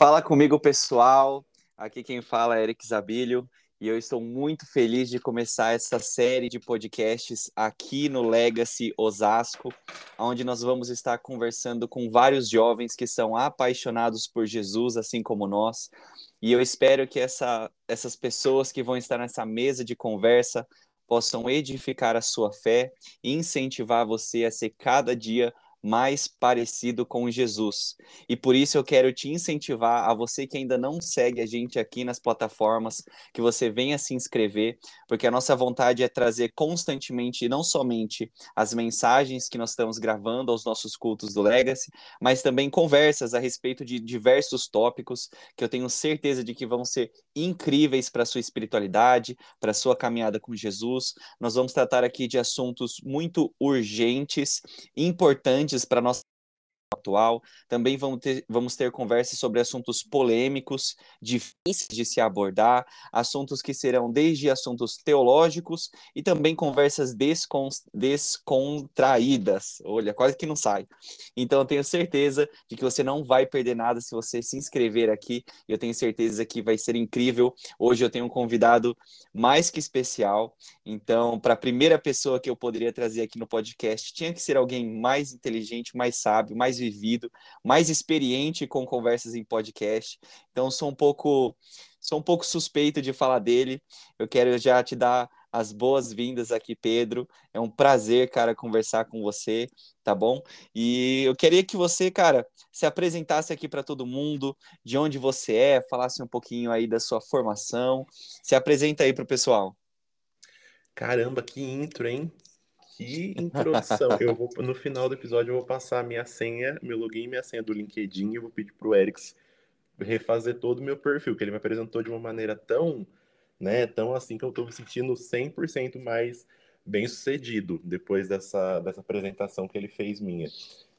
Fala comigo, pessoal. Aqui quem fala é Eric Zabilho e eu estou muito feliz de começar essa série de podcasts aqui no Legacy Osasco, onde nós vamos estar conversando com vários jovens que são apaixonados por Jesus, assim como nós. E eu espero que essa, essas pessoas que vão estar nessa mesa de conversa possam edificar a sua fé e incentivar você a ser cada dia mais parecido com Jesus. E por isso eu quero te incentivar a você que ainda não segue a gente aqui nas plataformas, que você venha se inscrever, porque a nossa vontade é trazer constantemente não somente as mensagens que nós estamos gravando aos nossos cultos do Legacy, mas também conversas a respeito de diversos tópicos que eu tenho certeza de que vão ser incríveis para a sua espiritualidade, para a sua caminhada com Jesus. Nós vamos tratar aqui de assuntos muito urgentes, importantes para nossa atual. Também vamos ter, vamos ter conversas sobre assuntos polêmicos, difíceis de se abordar, assuntos que serão desde assuntos teológicos e também conversas descon, descontraídas. Olha, quase que não sai. Então, eu tenho certeza de que você não vai perder nada se você se inscrever aqui. Eu tenho certeza que vai ser incrível. Hoje eu tenho um convidado mais que especial. Então, para a primeira pessoa que eu poderia trazer aqui no podcast, tinha que ser alguém mais inteligente, mais sábio, mais vivido, mais experiente com conversas em podcast. Então sou um pouco sou um pouco suspeito de falar dele. Eu quero já te dar as boas-vindas aqui, Pedro. É um prazer, cara, conversar com você, tá bom? E eu queria que você, cara, se apresentasse aqui para todo mundo, de onde você é, falasse um pouquinho aí da sua formação. Se apresenta aí para o pessoal. Caramba, que intro, hein? Que introdução. eu vou, no final do episódio, eu vou passar a minha senha, meu login e minha senha do LinkedIn e vou pedir pro Erics refazer todo o meu perfil, que ele me apresentou de uma maneira tão, né, tão assim que eu tô me sentindo 100% mais bem sucedido depois dessa, dessa apresentação que ele fez minha.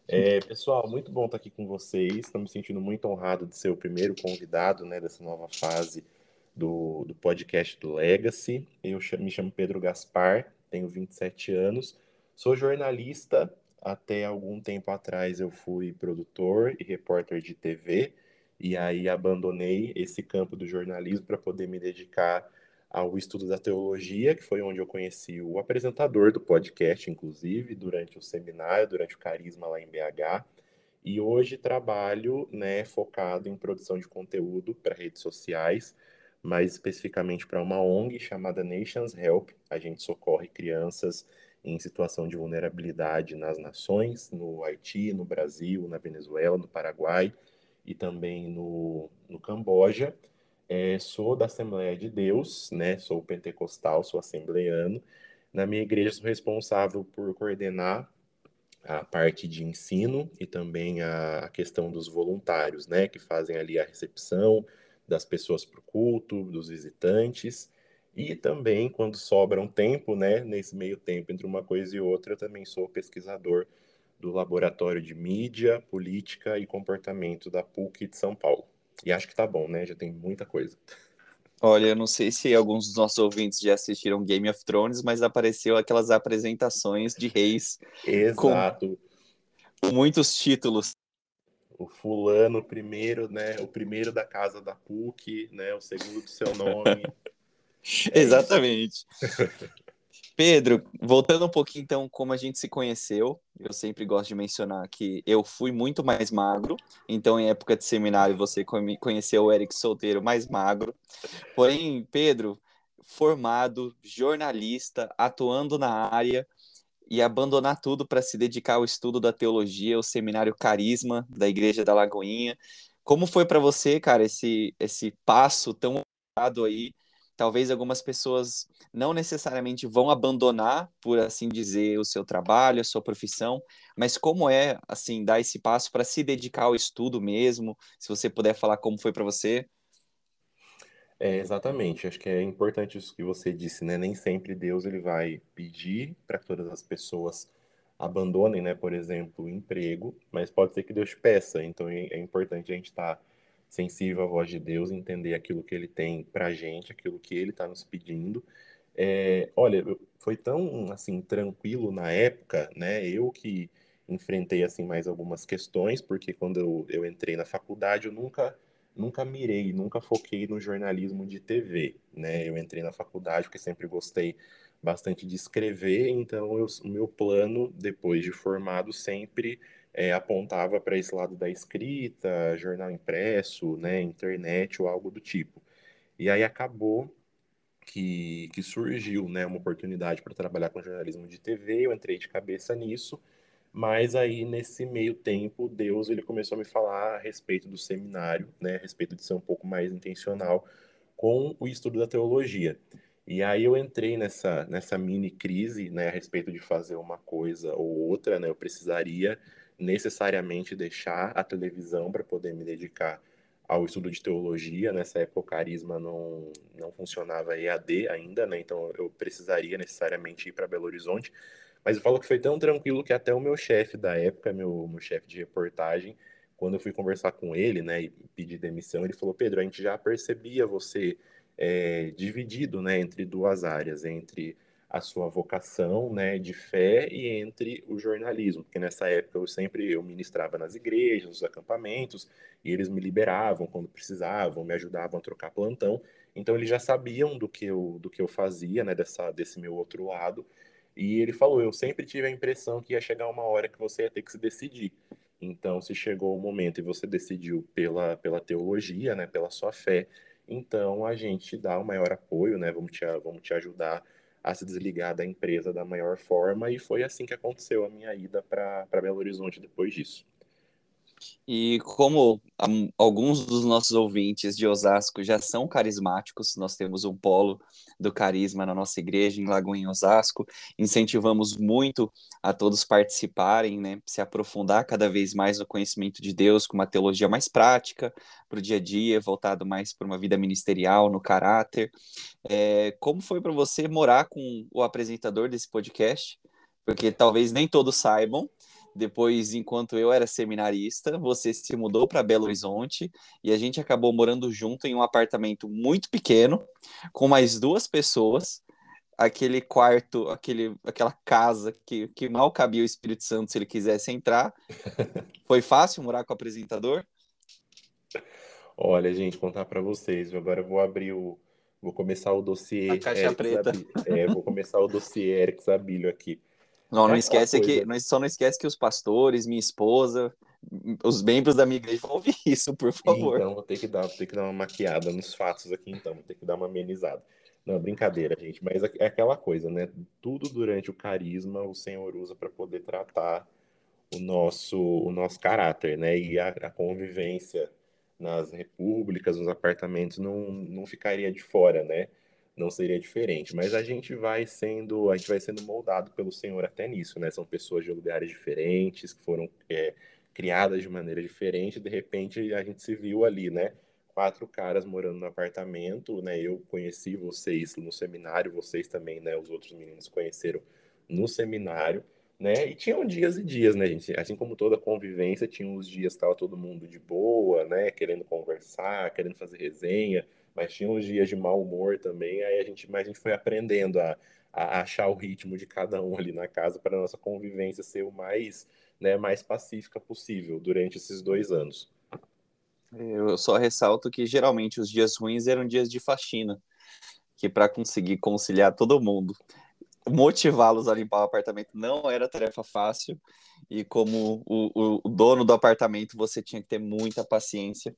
É, pessoal, muito bom estar aqui com vocês. Estou me sentindo muito honrado de ser o primeiro convidado né, dessa nova fase do, do podcast do Legacy. Eu me chamo Pedro Gaspar, tenho 27 anos, sou jornalista. Até algum tempo atrás eu fui produtor e repórter de TV, e aí abandonei esse campo do jornalismo para poder me dedicar ao estudo da teologia, que foi onde eu conheci o apresentador do podcast, inclusive, durante o seminário, durante o Carisma lá em BH. E hoje trabalho né, focado em produção de conteúdo para redes sociais, mais especificamente para uma ONG chamada Nations Help. A gente socorre crianças em situação de vulnerabilidade nas nações, no Haiti, no Brasil, na Venezuela, no Paraguai e também no, no Camboja. É, sou da Assembleia de Deus, né? Sou pentecostal, sou assembleiano. Na minha igreja sou responsável por coordenar a parte de ensino e também a, a questão dos voluntários, né? Que fazem ali a recepção, das pessoas para o culto, dos visitantes. E também, quando sobra um tempo, né, nesse meio tempo entre uma coisa e outra, eu também sou pesquisador do Laboratório de Mídia, Política e Comportamento da PUC de São Paulo. E acho que tá bom, né? Já tem muita coisa. Olha, eu não sei se alguns dos nossos ouvintes já assistiram Game of Thrones, mas apareceu aquelas apresentações de reis. Exato. Com muitos títulos o fulano primeiro, né? O primeiro da casa da PUC, né? O segundo do seu nome. é Exatamente. Pedro, voltando um pouquinho então como a gente se conheceu, eu sempre gosto de mencionar que eu fui muito mais magro, então em época de seminário você conheceu o Eric solteiro mais magro. Porém, Pedro, formado, jornalista, atuando na área, e abandonar tudo para se dedicar ao estudo da teologia, o seminário Carisma da Igreja da Lagoinha. Como foi para você, cara, esse esse passo tão dado aí? Talvez algumas pessoas não necessariamente vão abandonar, por assim dizer, o seu trabalho, a sua profissão, mas como é assim dar esse passo para se dedicar ao estudo mesmo? Se você puder falar como foi para você? É, exatamente. Acho que é importante isso que você disse, né? Nem sempre Deus ele vai pedir para que todas as pessoas abandonem, né? Por exemplo, o emprego, mas pode ser que Deus peça. Então é, é importante a gente estar tá sensível à voz de Deus, entender aquilo que Ele tem para gente, aquilo que Ele está nos pedindo. É, olha, foi tão assim tranquilo na época, né? Eu que enfrentei assim mais algumas questões, porque quando eu, eu entrei na faculdade eu nunca nunca mirei, nunca foquei no jornalismo de TV, né? Eu entrei na faculdade porque sempre gostei bastante de escrever, então o meu plano, depois de formado, sempre é, apontava para esse lado da escrita, jornal impresso, né, internet ou algo do tipo. E aí acabou que, que surgiu né, uma oportunidade para trabalhar com jornalismo de TV, eu entrei de cabeça nisso, mas aí nesse meio tempo Deus ele começou a me falar a respeito do seminário, né, a respeito de ser um pouco mais intencional com o estudo da teologia. E aí eu entrei nessa, nessa mini crise, né, a respeito de fazer uma coisa ou outra, né, eu precisaria necessariamente deixar a televisão para poder me dedicar ao estudo de teologia. Nessa época o carisma não, não funcionava EAD ainda, né, então eu precisaria necessariamente ir para Belo Horizonte. Mas eu falo que foi tão tranquilo que até o meu chefe da época, meu, meu chefe de reportagem, quando eu fui conversar com ele, né, e pedir demissão, ele falou: Pedro, a gente já percebia você é, dividido, né, entre duas áreas, entre a sua vocação, né, de fé e entre o jornalismo, porque nessa época eu sempre eu ministrava nas igrejas, nos acampamentos, e eles me liberavam quando precisavam, me ajudavam a trocar plantão. Então eles já sabiam do que eu do que eu fazia, né, dessa desse meu outro lado. E ele falou: "Eu sempre tive a impressão que ia chegar uma hora que você ia ter que se decidir. Então, se chegou o momento e você decidiu pela pela teologia, né, pela sua fé, então a gente dá o maior apoio, né? Vamos te, vamos te ajudar a se desligar da empresa da maior forma, e foi assim que aconteceu a minha ida para Belo Horizonte depois disso. E como alguns dos nossos ouvintes de Osasco já são carismáticos, nós temos um polo do carisma na nossa igreja em Lagoinha Osasco, incentivamos muito a todos participarem, né, se aprofundar cada vez mais no conhecimento de Deus com uma teologia mais prática para o dia a dia, voltado mais para uma vida ministerial, no caráter. É, como foi para você morar com o apresentador desse podcast? Porque talvez nem todos saibam, depois, enquanto eu era seminarista, você se mudou para Belo Horizonte e a gente acabou morando junto em um apartamento muito pequeno, com mais duas pessoas. Aquele quarto, aquele, aquela casa que, que mal cabia o Espírito Santo se ele quisesse entrar. Foi fácil morar com o apresentador? Olha, gente, contar para vocês. Agora eu vou abrir o. Vou começar o dossiê. A caixa Eric preta. É, vou começar o dossiê Eric Zabilho aqui. Não, não é esquece que, não, só não esquece que os pastores, minha esposa, os membros da minha igreja vão ouvir isso, por favor. Então, vou ter que dar, vou ter que dar uma maquiada nos fatos aqui, então, vou ter que dar uma amenizada. Não, brincadeira, gente, mas é, é aquela coisa, né? Tudo durante o carisma o Senhor usa para poder tratar o nosso, o nosso caráter, né? E a, a, convivência nas repúblicas, nos apartamentos, não, não ficaria de fora, né? Não seria diferente. Mas a gente vai sendo, a gente vai sendo moldado pelo Senhor até nisso, né? São pessoas de lugares diferentes, que foram é, criadas de maneira diferente, de repente a gente se viu ali, né? Quatro caras morando no apartamento, né? Eu conheci vocês no seminário, vocês também, né? Os outros meninos conheceram no seminário, né? E tinham dias e dias, né, gente? Assim como toda convivência, tinha uns dias que todo mundo de boa, né? Querendo conversar, querendo fazer resenha, mas tinha uns dias de mau humor também, aí a gente, mas a gente foi aprendendo a, a achar o ritmo de cada um ali na casa para nossa convivência ser o mais, né, mais pacífica possível durante esses dois anos. Eu só ressalto que geralmente os dias ruins eram dias de faxina, que para conseguir conciliar todo mundo, motivá-los a limpar o apartamento não era tarefa fácil, e como o, o, dono do apartamento, você tinha que ter muita paciência.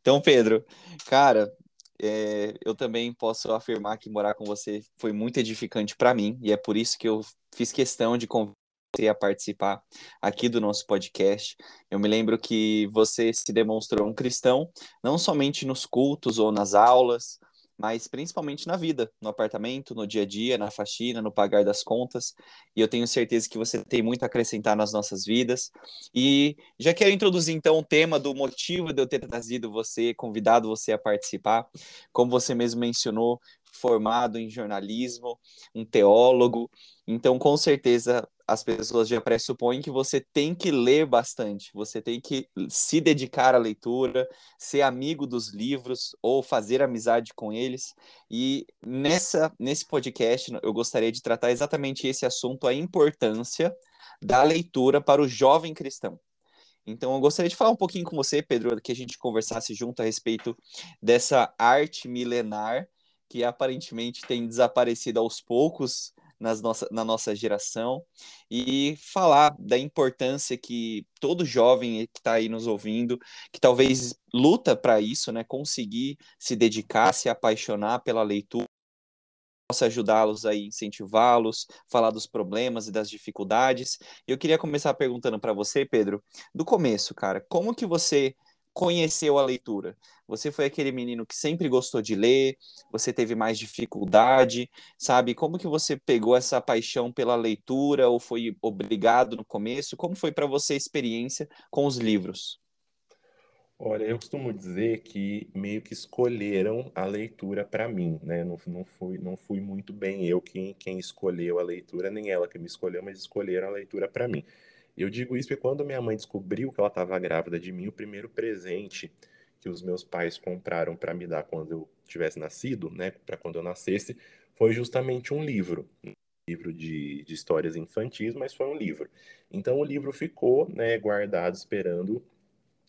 Então, Pedro, cara, é, eu também posso afirmar que morar com você foi muito edificante para mim, e é por isso que eu fiz questão de convidar a participar aqui do nosso podcast. Eu me lembro que você se demonstrou um cristão, não somente nos cultos ou nas aulas, mas principalmente na vida, no apartamento, no dia a dia, na faxina, no pagar das contas. E eu tenho certeza que você tem muito a acrescentar nas nossas vidas. E já quero introduzir então o tema do motivo de eu ter trazido você, convidado você a participar. Como você mesmo mencionou, formado em jornalismo, um teólogo. Então, com certeza, as pessoas já pressupõem que você tem que ler bastante, você tem que se dedicar à leitura, ser amigo dos livros ou fazer amizade com eles. E nessa nesse podcast eu gostaria de tratar exatamente esse assunto, a importância da leitura para o jovem cristão. Então, eu gostaria de falar um pouquinho com você, Pedro, que a gente conversasse junto a respeito dessa arte milenar que aparentemente tem desaparecido aos poucos nas nossa, na nossa geração e falar da importância que todo jovem que está aí nos ouvindo, que talvez luta para isso, né, conseguir se dedicar, se apaixonar pela leitura, possa ajudá-los aí, incentivá-los, falar dos problemas e das dificuldades. Eu queria começar perguntando para você, Pedro, do começo, cara, como que você conheceu a leitura? Você foi aquele menino que sempre gostou de ler, você teve mais dificuldade, sabe? Como que você pegou essa paixão pela leitura ou foi obrigado no começo? Como foi para você a experiência com os livros? Olha, eu costumo dizer que meio que escolheram a leitura para mim, né? Não, não, fui, não fui muito bem eu quem, quem escolheu a leitura, nem ela que me escolheu, mas escolheram a leitura para mim. Eu digo isso porque quando minha mãe descobriu que ela estava grávida de mim, o primeiro presente que os meus pais compraram para me dar quando eu tivesse nascido, né, para quando eu nascesse, foi justamente um livro, um livro de, de histórias infantis, mas foi um livro. Então o livro ficou, né, guardado esperando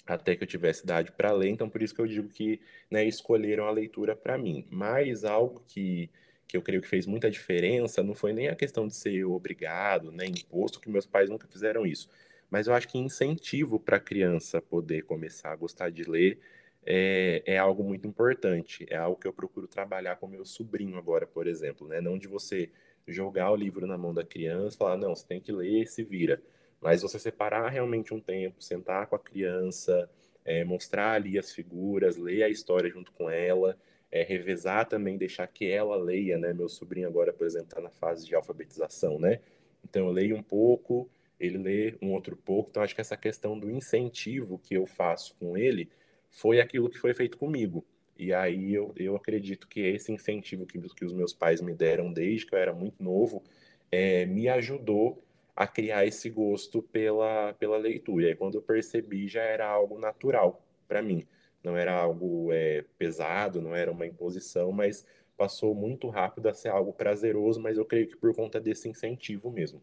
até que eu tivesse idade para ler, então por isso que eu digo que né, escolheram a leitura para mim. Mas algo que que eu creio que fez muita diferença, não foi nem a questão de ser obrigado, né, imposto, que meus pais nunca fizeram isso. Mas eu acho que incentivo para a criança poder começar a gostar de ler é, é, algo muito importante. É algo que eu procuro trabalhar com meu sobrinho agora, por exemplo, né? Não de você jogar o livro na mão da criança, falar, não, você tem que ler, se vira. Mas você separar realmente um tempo, sentar com a criança, é, mostrar ali as figuras, ler a história junto com ela é, revezar também, deixar que ela leia, né? Meu sobrinho agora, por exemplo, está na fase de alfabetização, né? Então eu leio um pouco, ele lê um outro pouco. Então acho que essa questão do incentivo que eu faço com ele foi aquilo que foi feito comigo. E aí eu, eu acredito que esse incentivo que, que os meus pais me deram desde que eu era muito novo é, me ajudou a criar esse gosto pela, pela leitura. E aí quando eu percebi já era algo natural para mim não era algo é, pesado, não era uma imposição, mas passou muito rápido a ser algo prazeroso, mas eu creio que por conta desse incentivo mesmo.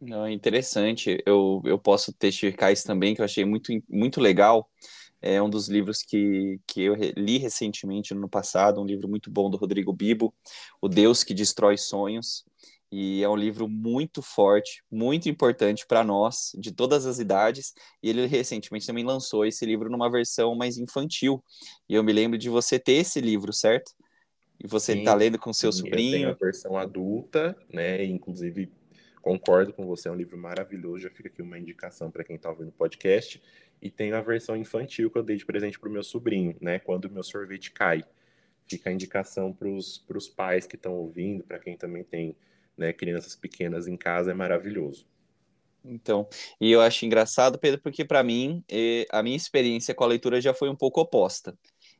Não, interessante. Eu, eu posso testificar isso também, que eu achei muito, muito legal. É um dos livros que, que eu li recentemente, no ano passado, um livro muito bom do Rodrigo Bibo, O Deus que Destrói Sonhos. E é um livro muito forte, muito importante para nós, de todas as idades. E ele recentemente também lançou esse livro numa versão mais infantil. E eu me lembro de você ter esse livro, certo? E você está lendo com seu sim, sobrinho. Eu tenho a versão adulta, né? Inclusive, concordo com você, é um livro maravilhoso. Já fica aqui uma indicação para quem está ouvindo o podcast. E tenho a versão infantil que eu dei de presente para o meu sobrinho, né? Quando o meu sorvete cai. Fica a indicação para os pais que estão ouvindo, para quem também tem né, crianças pequenas em casa é maravilhoso. Então, e eu acho engraçado, Pedro, porque para mim, a minha experiência com a leitura já foi um pouco oposta.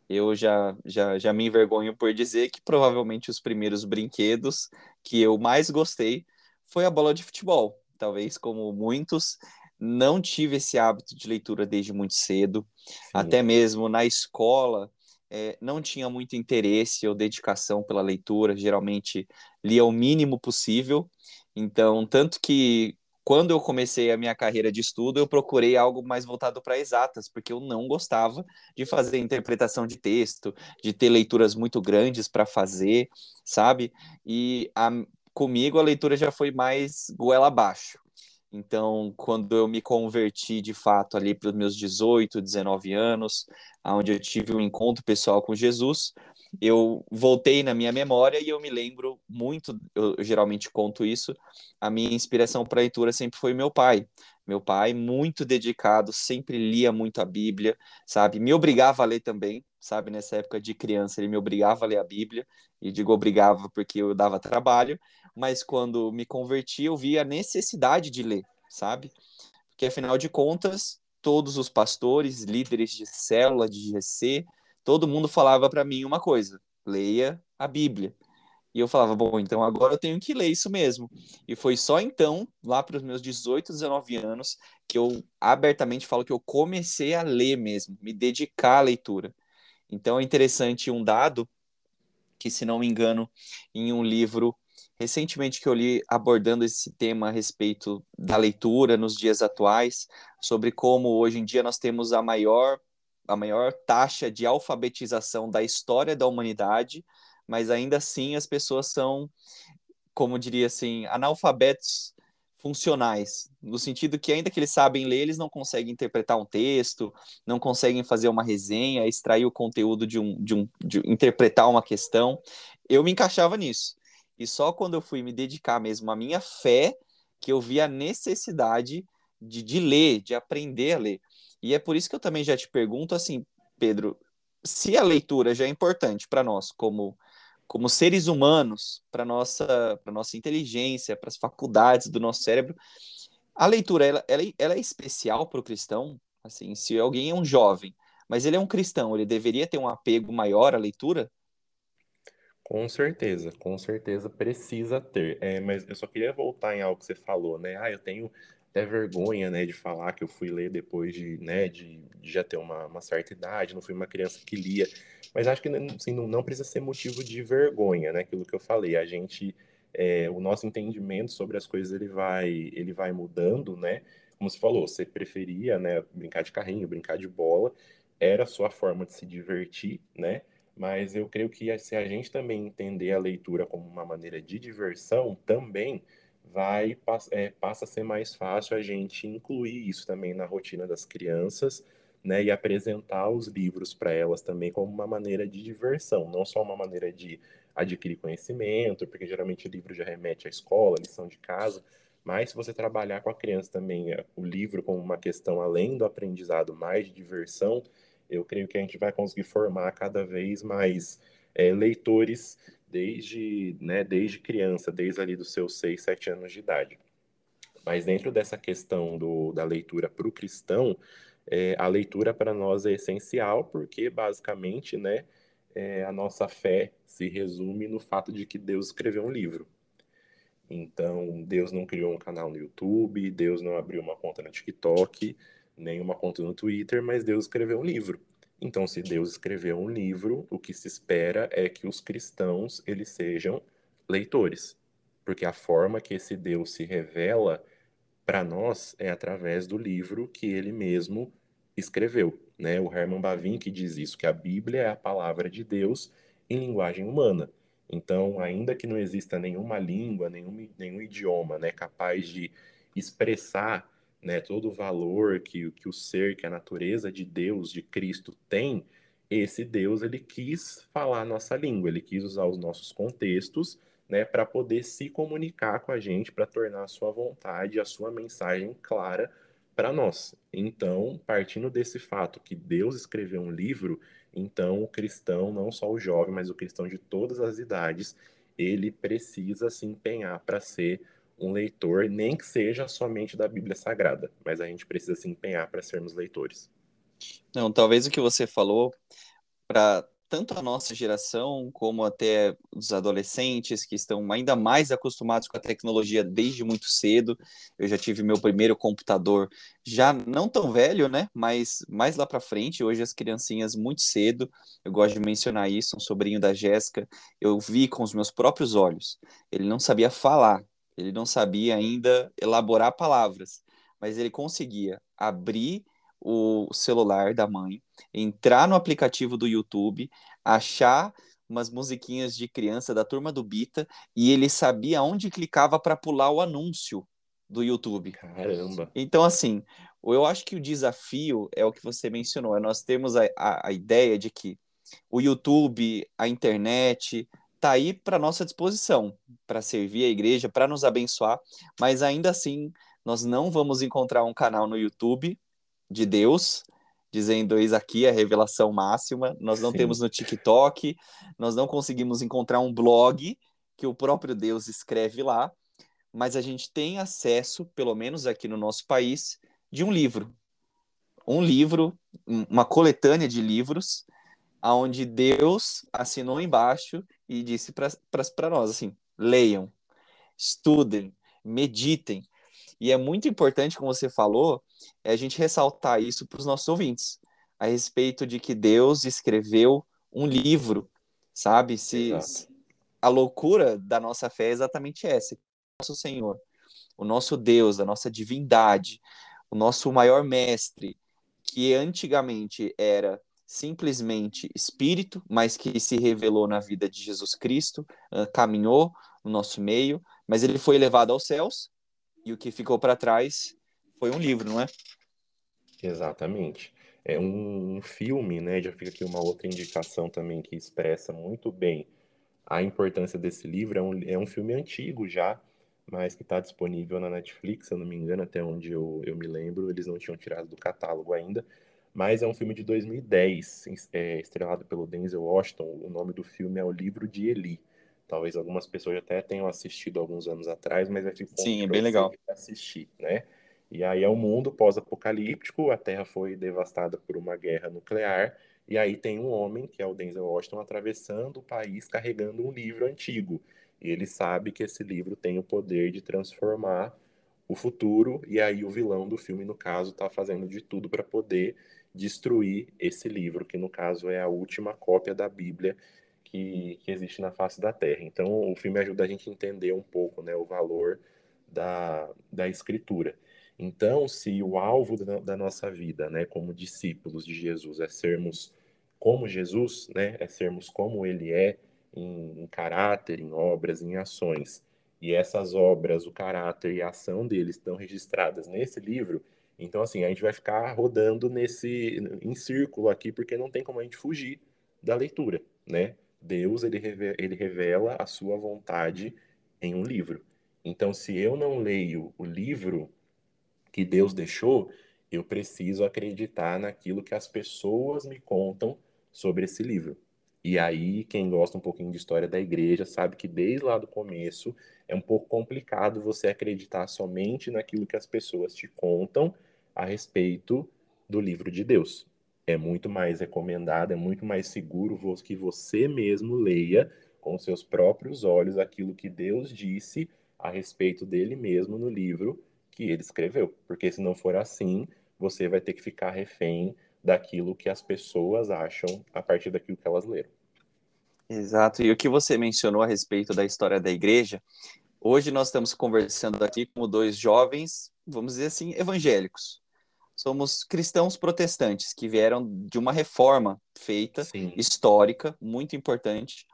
Eu já, já, já me envergonho por dizer que provavelmente os primeiros brinquedos que eu mais gostei foi a bola de futebol. Talvez, como muitos, não tive esse hábito de leitura desde muito cedo. Sim. Até mesmo na escola, é, não tinha muito interesse ou dedicação pela leitura, geralmente lia o mínimo possível. Então, tanto que quando eu comecei a minha carreira de estudo, eu procurei algo mais voltado para exatas, porque eu não gostava de fazer interpretação de texto, de ter leituras muito grandes para fazer, sabe? E a, comigo a leitura já foi mais goela abaixo. Então, quando eu me converti de fato ali para os meus 18, 19 anos, onde eu tive um encontro pessoal com Jesus, eu voltei na minha memória e eu me lembro muito, eu geralmente conto isso, a minha inspiração para leitura sempre foi meu pai. Meu pai, muito dedicado, sempre lia muito a Bíblia, sabe? Me obrigava a ler também, sabe? Nessa época de criança, ele me obrigava a ler a Bíblia, e digo obrigava porque eu dava trabalho, mas quando me converti, eu vi a necessidade de ler, sabe? Porque afinal de contas, todos os pastores, líderes de célula, de GC, todo mundo falava para mim uma coisa: leia a Bíblia. E eu falava, bom, então agora eu tenho que ler isso mesmo. E foi só então, lá para os meus 18, 19 anos, que eu abertamente falo que eu comecei a ler mesmo, me dedicar à leitura. Então é interessante um dado que, se não me engano, em um livro recentemente que eu li abordando esse tema a respeito da leitura nos dias atuais, sobre como hoje em dia nós temos a maior a maior taxa de alfabetização da história da humanidade, mas ainda assim as pessoas são, como diria assim, analfabetos funcionais, no sentido que ainda que eles sabem ler, eles não conseguem interpretar um texto, não conseguem fazer uma resenha, extrair o conteúdo de um, de um, de interpretar uma questão. Eu me encaixava nisso. E só quando eu fui me dedicar mesmo à minha fé que eu vi a necessidade de, de ler, de aprender a ler. E é por isso que eu também já te pergunto assim, Pedro, se a leitura já é importante para nós como como seres humanos, para nossa, para nossa inteligência, para as faculdades do nosso cérebro. A leitura, ela, ela, ela é especial para o cristão. Assim, se alguém é um jovem, mas ele é um cristão, ele deveria ter um apego maior à leitura? Com certeza, com certeza precisa ter. É, mas eu só queria voltar em algo que você falou, né? Ah, eu tenho até vergonha, né, de falar que eu fui ler depois de, né, de, de já ter uma, uma, certa idade, não fui uma criança que lia. Mas acho que assim, não, não precisa ser motivo de vergonha, né? Aquilo que eu falei, a gente, é, o nosso entendimento sobre as coisas ele vai, ele vai mudando, né? Como você falou, você preferia, né, brincar de carrinho, brincar de bola, era a sua forma de se divertir, né? Mas eu creio que se a gente também entender a leitura como uma maneira de diversão, também vai é, passa a ser mais fácil a gente incluir isso também na rotina das crianças, né, e apresentar os livros para elas também como uma maneira de diversão, não só uma maneira de adquirir conhecimento, porque geralmente o livro já remete à escola, lição de casa, mas se você trabalhar com a criança também é, o livro como uma questão além do aprendizado, mais de diversão, eu creio que a gente vai conseguir formar cada vez mais é, leitores desde, né, desde criança, desde ali dos seus 6, 7 anos de idade. Mas dentro dessa questão do, da leitura para o cristão, é, a leitura para nós é essencial, porque basicamente né, é, a nossa fé se resume no fato de que Deus escreveu um livro. Então, Deus não criou um canal no YouTube, Deus não abriu uma conta no TikTok, nem uma conta no Twitter, mas Deus escreveu um livro. Então, se Deus escreveu um livro, o que se espera é que os cristãos eles sejam leitores, porque a forma que esse Deus se revela para nós é através do livro que ele mesmo escreveu, né? O Herman Bavinck diz isso, que a Bíblia é a palavra de Deus em linguagem humana. Então, ainda que não exista nenhuma língua, nenhum, nenhum idioma, né, capaz de expressar né, todo o valor que, que o ser, que a natureza de Deus, de Cristo tem, esse Deus ele quis falar a nossa língua, ele quis usar os nossos contextos, né, para poder se comunicar com a gente, para tornar a sua vontade, a sua mensagem clara para nós. Então, partindo desse fato que Deus escreveu um livro, então o cristão, não só o jovem, mas o cristão de todas as idades, ele precisa se empenhar para ser um leitor, nem que seja somente da Bíblia Sagrada, mas a gente precisa se empenhar para sermos leitores. Não, talvez o que você falou para tanto a nossa geração como até os adolescentes que estão ainda mais acostumados com a tecnologia desde muito cedo. Eu já tive meu primeiro computador já não tão velho, né? Mas mais lá para frente, hoje as criancinhas muito cedo. Eu gosto de mencionar isso, um sobrinho da Jéssica, eu vi com os meus próprios olhos. Ele não sabia falar, ele não sabia ainda elaborar palavras, mas ele conseguia abrir o celular da mãe, entrar no aplicativo do YouTube, achar umas musiquinhas de criança da turma do Bita e ele sabia onde clicava para pular o anúncio do YouTube. Caramba! Então, assim, eu acho que o desafio é o que você mencionou, é nós temos a, a, a ideia de que o YouTube, a internet, está aí para nossa disposição, para servir a igreja, para nos abençoar, mas ainda assim nós não vamos encontrar um canal no YouTube de Deus dizendo eis aqui a revelação máxima, nós não Sim. temos no TikTok, nós não conseguimos encontrar um blog que o próprio Deus escreve lá, mas a gente tem acesso, pelo menos aqui no nosso país, de um livro. Um livro, uma coletânea de livros, aonde Deus assinou embaixo e disse para nós assim: leiam, estudem, meditem. E é muito importante, como você falou, é a gente ressaltar isso para os nossos ouvintes, a respeito de que Deus escreveu um livro, sabe? Se, a loucura da nossa fé é exatamente essa. Nosso Senhor, o nosso Deus, a nossa divindade, o nosso maior mestre, que antigamente era simplesmente espírito, mas que se revelou na vida de Jesus Cristo, caminhou no nosso meio, mas ele foi levado aos céus e o que ficou para trás foi um livro, não é? Exatamente. É um filme, né? Já fica aqui uma outra indicação também que expressa muito bem a importância desse livro. É um, é um filme antigo já, mas que está disponível na Netflix, se eu não me engano, até onde eu, eu me lembro. Eles não tinham tirado do catálogo ainda. Mas é um filme de 2010, é, estrelado pelo Denzel Washington. O nome do filme é O Livro de Eli. Talvez algumas pessoas até tenham assistido alguns anos atrás, mas vai ficar Sim, é bem legal assistir, né? E aí é um mundo pós-apocalíptico, a Terra foi devastada por uma guerra nuclear, e aí tem um homem, que é o Denzel Washington, atravessando o país carregando um livro antigo. E ele sabe que esse livro tem o poder de transformar o futuro, e aí o vilão do filme, no caso, está fazendo de tudo para poder destruir esse livro, que no caso é a última cópia da Bíblia que, que existe na face da Terra. Então o filme ajuda a gente a entender um pouco né, o valor da, da escritura. Então, se o alvo da, nossa vida, né, como discípulos de Jesus, é sermos como Jesus, né, é sermos como Ele é em, em caráter, em obras, em ações, e essas obras, o caráter e a ação dele estão registradas nesse livro, então assim, a gente vai ficar rodando nesse em círculo aqui porque não tem como a gente fugir da leitura, né? Deus ele ele revela a sua vontade em um livro. Então, se eu não leio o livro que Deus deixou, eu preciso acreditar naquilo que as pessoas me contam sobre esse livro. E aí, quem gosta um pouquinho de história da igreja sabe que desde lá do começo é um pouco complicado você acreditar somente naquilo que as pessoas te contam a respeito do livro de Deus. É muito mais recomendado, é muito mais seguro que você mesmo leia com seus próprios olhos aquilo que Deus disse a respeito dele mesmo no livro que ele escreveu. Porque se não for assim, você vai ter que ficar refém daquilo que as pessoas acham a partir daquilo que elas leram. Exato. E o que você mencionou a respeito da história da igreja, hoje nós estamos conversando aqui com dois jovens, vamos dizer assim, evangélicos. Somos cristãos protestantes que vieram de uma reforma feita, Sim. histórica, muito importante,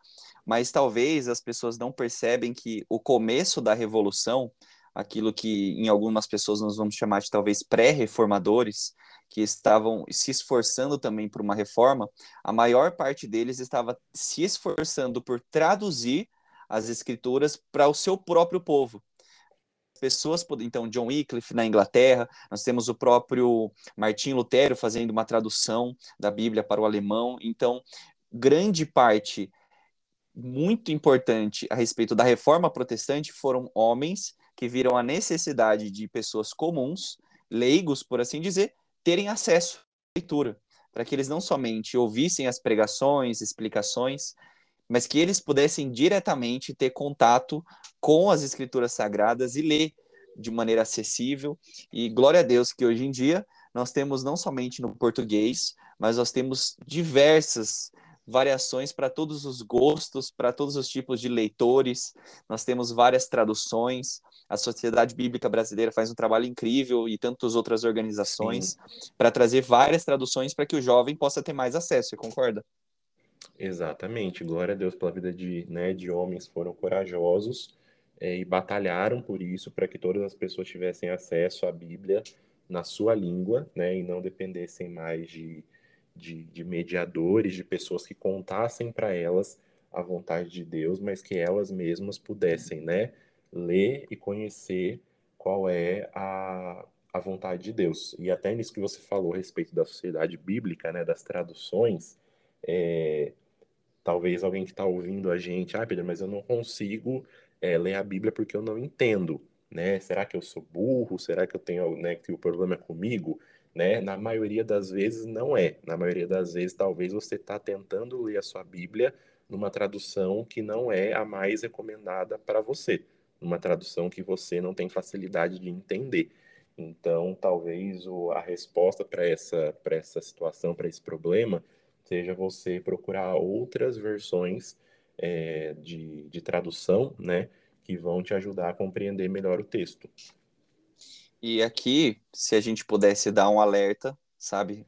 mas talvez as pessoas não percebem que o começo da revolução aquilo que em algumas pessoas nós vamos chamar de talvez pré-reformadores, que estavam se esforçando também por uma reforma, a maior parte deles estava se esforçando por traduzir as escrituras para o seu próprio povo. Pessoas, então, John Wycliffe na Inglaterra, nós temos o próprio Martim Lutero fazendo uma tradução da Bíblia para o alemão. Então, grande parte muito importante a respeito da reforma protestante foram homens que viram a necessidade de pessoas comuns, leigos, por assim dizer, terem acesso à leitura, para que eles não somente ouvissem as pregações, explicações, mas que eles pudessem diretamente ter contato com as escrituras sagradas e ler de maneira acessível. E glória a Deus que hoje em dia nós temos não somente no português, mas nós temos diversas variações para todos os gostos, para todos os tipos de leitores. Nós temos várias traduções. A Sociedade Bíblica Brasileira faz um trabalho incrível e tantas outras organizações para trazer várias traduções para que o jovem possa ter mais acesso. Você concorda? Exatamente. Glória a Deus pela vida de, né, de homens foram corajosos é, e batalharam por isso, para que todas as pessoas tivessem acesso à Bíblia na sua língua, né, e não dependessem mais de de, de mediadores, de pessoas que contassem para elas a vontade de Deus, mas que elas mesmas pudessem, né, ler e conhecer qual é a, a vontade de Deus. E até nisso que você falou a respeito da sociedade bíblica, né, das traduções, é, talvez alguém que está ouvindo a gente, ah, Pedro, mas eu não consigo é, ler a Bíblia porque eu não entendo, né? Será que eu sou burro? Será que eu tenho, né, que o problema é comigo? né? Na maioria das vezes não é. Na maioria das vezes, talvez você está tentando ler a sua Bíblia numa tradução que não é a mais recomendada para você, numa tradução que você não tem facilidade de entender. Então, talvez o, a resposta para essa, essa situação, para esse problema, seja você procurar outras versões é, de, de tradução, né? Que vão te ajudar a compreender melhor o texto. E aqui, se a gente pudesse dar um alerta, sabe?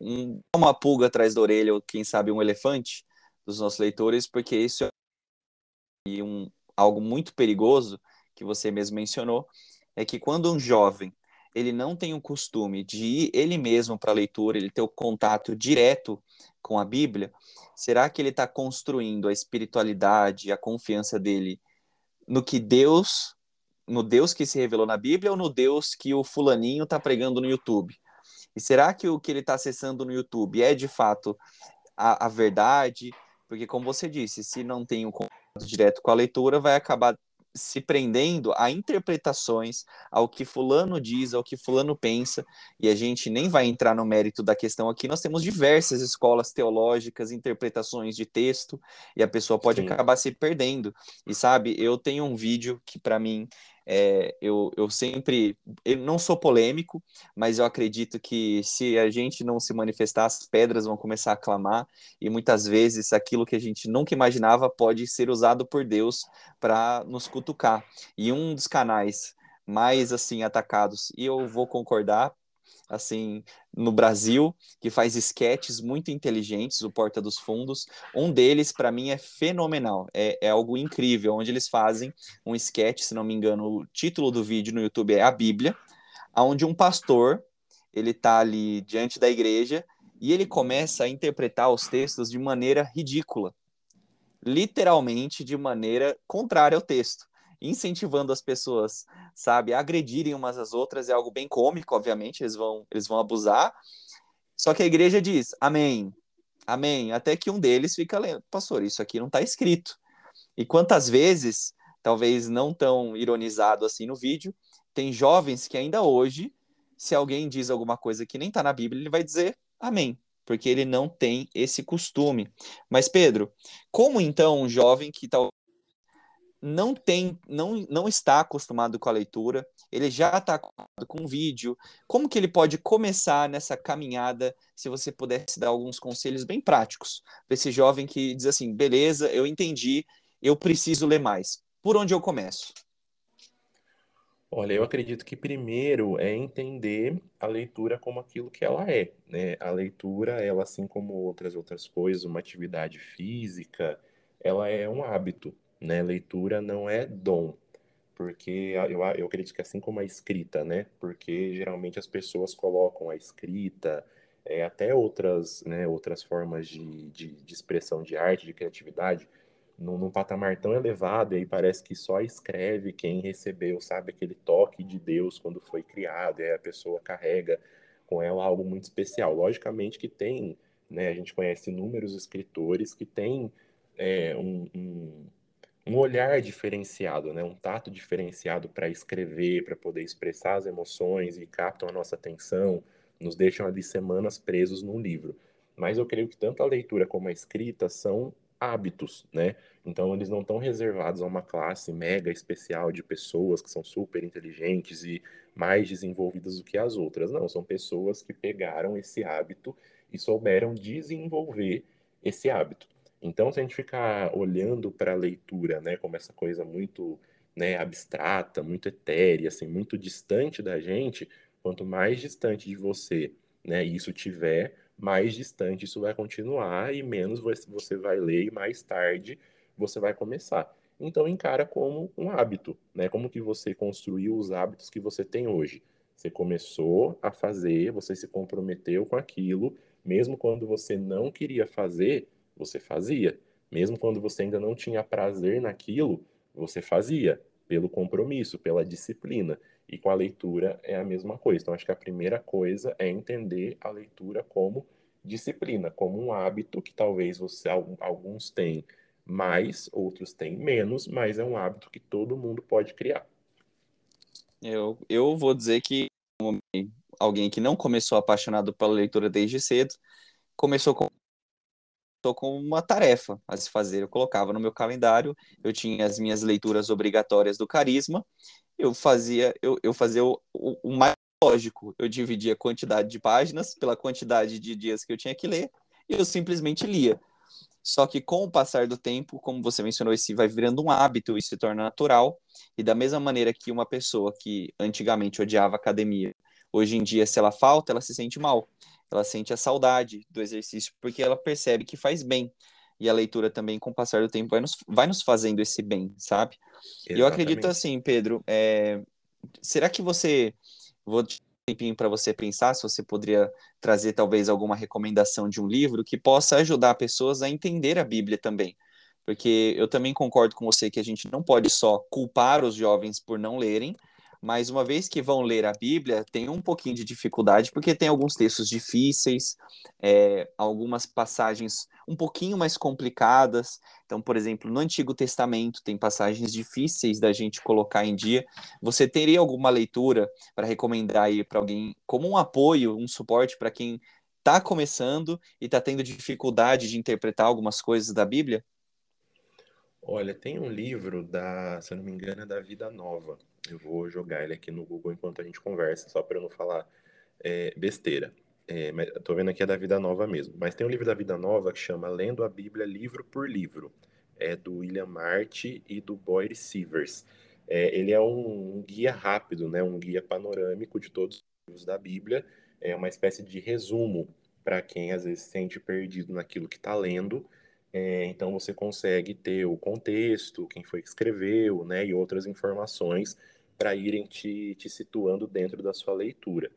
Um, uma pulga atrás da orelha, ou quem sabe um elefante dos nossos leitores, porque isso é um, algo muito perigoso que você mesmo mencionou, é que quando um jovem ele não tem o costume de ir ele mesmo para a leitura, ele ter o contato direto com a Bíblia, será que ele está construindo a espiritualidade, a confiança dele no que Deus, no Deus que se revelou na Bíblia ou no Deus que o fulaninho está pregando no YouTube? E será que o que ele está acessando no YouTube é de fato a, a verdade? Porque, como você disse, se não tem um contato direto com a leitura, vai acabar se prendendo a interpretações, ao que fulano diz, ao que fulano pensa, e a gente nem vai entrar no mérito da questão aqui. Nós temos diversas escolas teológicas, interpretações de texto, e a pessoa pode Sim. acabar se perdendo. E sabe, eu tenho um vídeo que para mim é, eu, eu sempre. Eu não sou polêmico, mas eu acredito que se a gente não se manifestar, as pedras vão começar a clamar, e muitas vezes aquilo que a gente nunca imaginava pode ser usado por Deus para nos cutucar. E um dos canais mais assim atacados, e eu vou concordar, assim, no Brasil, que faz esquetes muito inteligentes, o Porta dos Fundos. Um deles, para mim, é fenomenal, é, é, algo incrível, onde eles fazem um esquete, se não me engano, o título do vídeo no YouTube é a Bíblia, onde um pastor, ele está ali diante da igreja e ele começa a interpretar os textos de maneira ridícula, literalmente de maneira contrária ao texto incentivando as pessoas, sabe, a agredirem umas às outras, é algo bem cômico, obviamente, eles vão, eles vão abusar. Só que a igreja diz, amém, amém, até que um deles fica lendo, pastor, isso aqui não está escrito. E quantas vezes, talvez não tão ironizado assim no vídeo, tem jovens que ainda hoje, se alguém diz alguma coisa que nem está na Bíblia, ele vai dizer amém, porque ele não tem esse costume. Mas, Pedro, como então um jovem que talvez não tem, não, não está acostumado com a leitura, ele já está acostumado com vídeo. Como que ele pode começar nessa caminhada? Se você pudesse dar alguns conselhos bem práticos para esse jovem que diz assim: beleza, eu entendi, eu preciso ler mais. Por onde eu começo? Olha, eu acredito que primeiro é entender a leitura como aquilo que ela é, né? A leitura, ela assim como outras outras coisas, uma atividade física, ela é um hábito, né? Leitura não é dom, porque eu, eu acredito que assim como a escrita, né? Porque geralmente as pessoas colocam a escrita, é, até outras, né, outras formas de, de, de, expressão de arte, de criatividade, num, num, patamar tão elevado, e aí parece que só escreve quem recebeu, sabe, aquele toque de Deus quando foi criado, e aí a pessoa carrega com ela algo muito especial. Logicamente que tem, né, a gente conhece inúmeros escritores que têm é, um, um um olhar diferenciado, né? um tato diferenciado para escrever, para poder expressar as emoções e captam a nossa atenção, nos deixam ali semanas presos num livro. Mas eu creio que tanto a leitura como a escrita são hábitos, né? Então eles não estão reservados a uma classe mega especial de pessoas que são super inteligentes e mais desenvolvidas do que as outras. Não, são pessoas que pegaram esse hábito e souberam desenvolver esse hábito. Então, se a gente ficar olhando para a leitura, né, como essa coisa muito né, abstrata, muito etérea, assim, muito distante da gente, quanto mais distante de você, né, isso tiver, mais distante isso vai continuar e menos você vai ler e mais tarde você vai começar. Então encara como um hábito, né? Como que você construiu os hábitos que você tem hoje? Você começou a fazer, você se comprometeu com aquilo, mesmo quando você não queria fazer, você fazia. Mesmo quando você ainda não tinha prazer naquilo, você fazia, pelo compromisso, pela disciplina. E com a leitura é a mesma coisa. Então, acho que a primeira coisa é entender a leitura como disciplina, como um hábito que talvez você alguns têm mais, outros têm menos, mas é um hábito que todo mundo pode criar. Eu, eu vou dizer que alguém que não começou apaixonado pela leitura desde cedo, começou com tô com uma tarefa a se fazer. Eu colocava no meu calendário, eu tinha as minhas leituras obrigatórias do Carisma, eu fazia, eu, eu fazia o, o, o mais lógico, eu dividia a quantidade de páginas pela quantidade de dias que eu tinha que ler, e eu simplesmente lia. Só que com o passar do tempo, como você mencionou, esse vai virando um hábito e se torna natural. E da mesma maneira que uma pessoa que antigamente odiava academia, hoje em dia, se ela falta, ela se sente mal. Ela sente a saudade do exercício porque ela percebe que faz bem. E a leitura também, com o passar do tempo, vai nos, vai nos fazendo esse bem, sabe? E eu acredito assim, Pedro, é... será que você. Vou tempinho para você pensar se você poderia trazer talvez alguma recomendação de um livro que possa ajudar pessoas a entender a Bíblia também. Porque eu também concordo com você que a gente não pode só culpar os jovens por não lerem, mas uma vez que vão ler a Bíblia, tem um pouquinho de dificuldade, porque tem alguns textos difíceis, é, algumas passagens um pouquinho mais complicadas. Então, por exemplo, no Antigo Testamento tem passagens difíceis da gente colocar em dia. Você teria alguma leitura para recomendar aí para alguém como um apoio, um suporte para quem está começando e está tendo dificuldade de interpretar algumas coisas da Bíblia? Olha, tem um livro da, se eu não me engano, é da Vida Nova. Eu vou jogar ele aqui no Google enquanto a gente conversa, só para eu não falar é, besteira. É, tô vendo aqui é da Vida Nova mesmo. Mas tem um livro da Vida Nova que chama Lendo a Bíblia livro por livro. É do William Marty e do Boyd Sievers. É, ele é um, um, guia rápido, né? Um guia panorâmico de todos os livros da Bíblia. É uma espécie de resumo para quem às vezes se sente perdido naquilo que está lendo é, então você consegue ter o contexto, quem foi que escreveu, né, e outras informações para irem te, te situando dentro da sua leitura.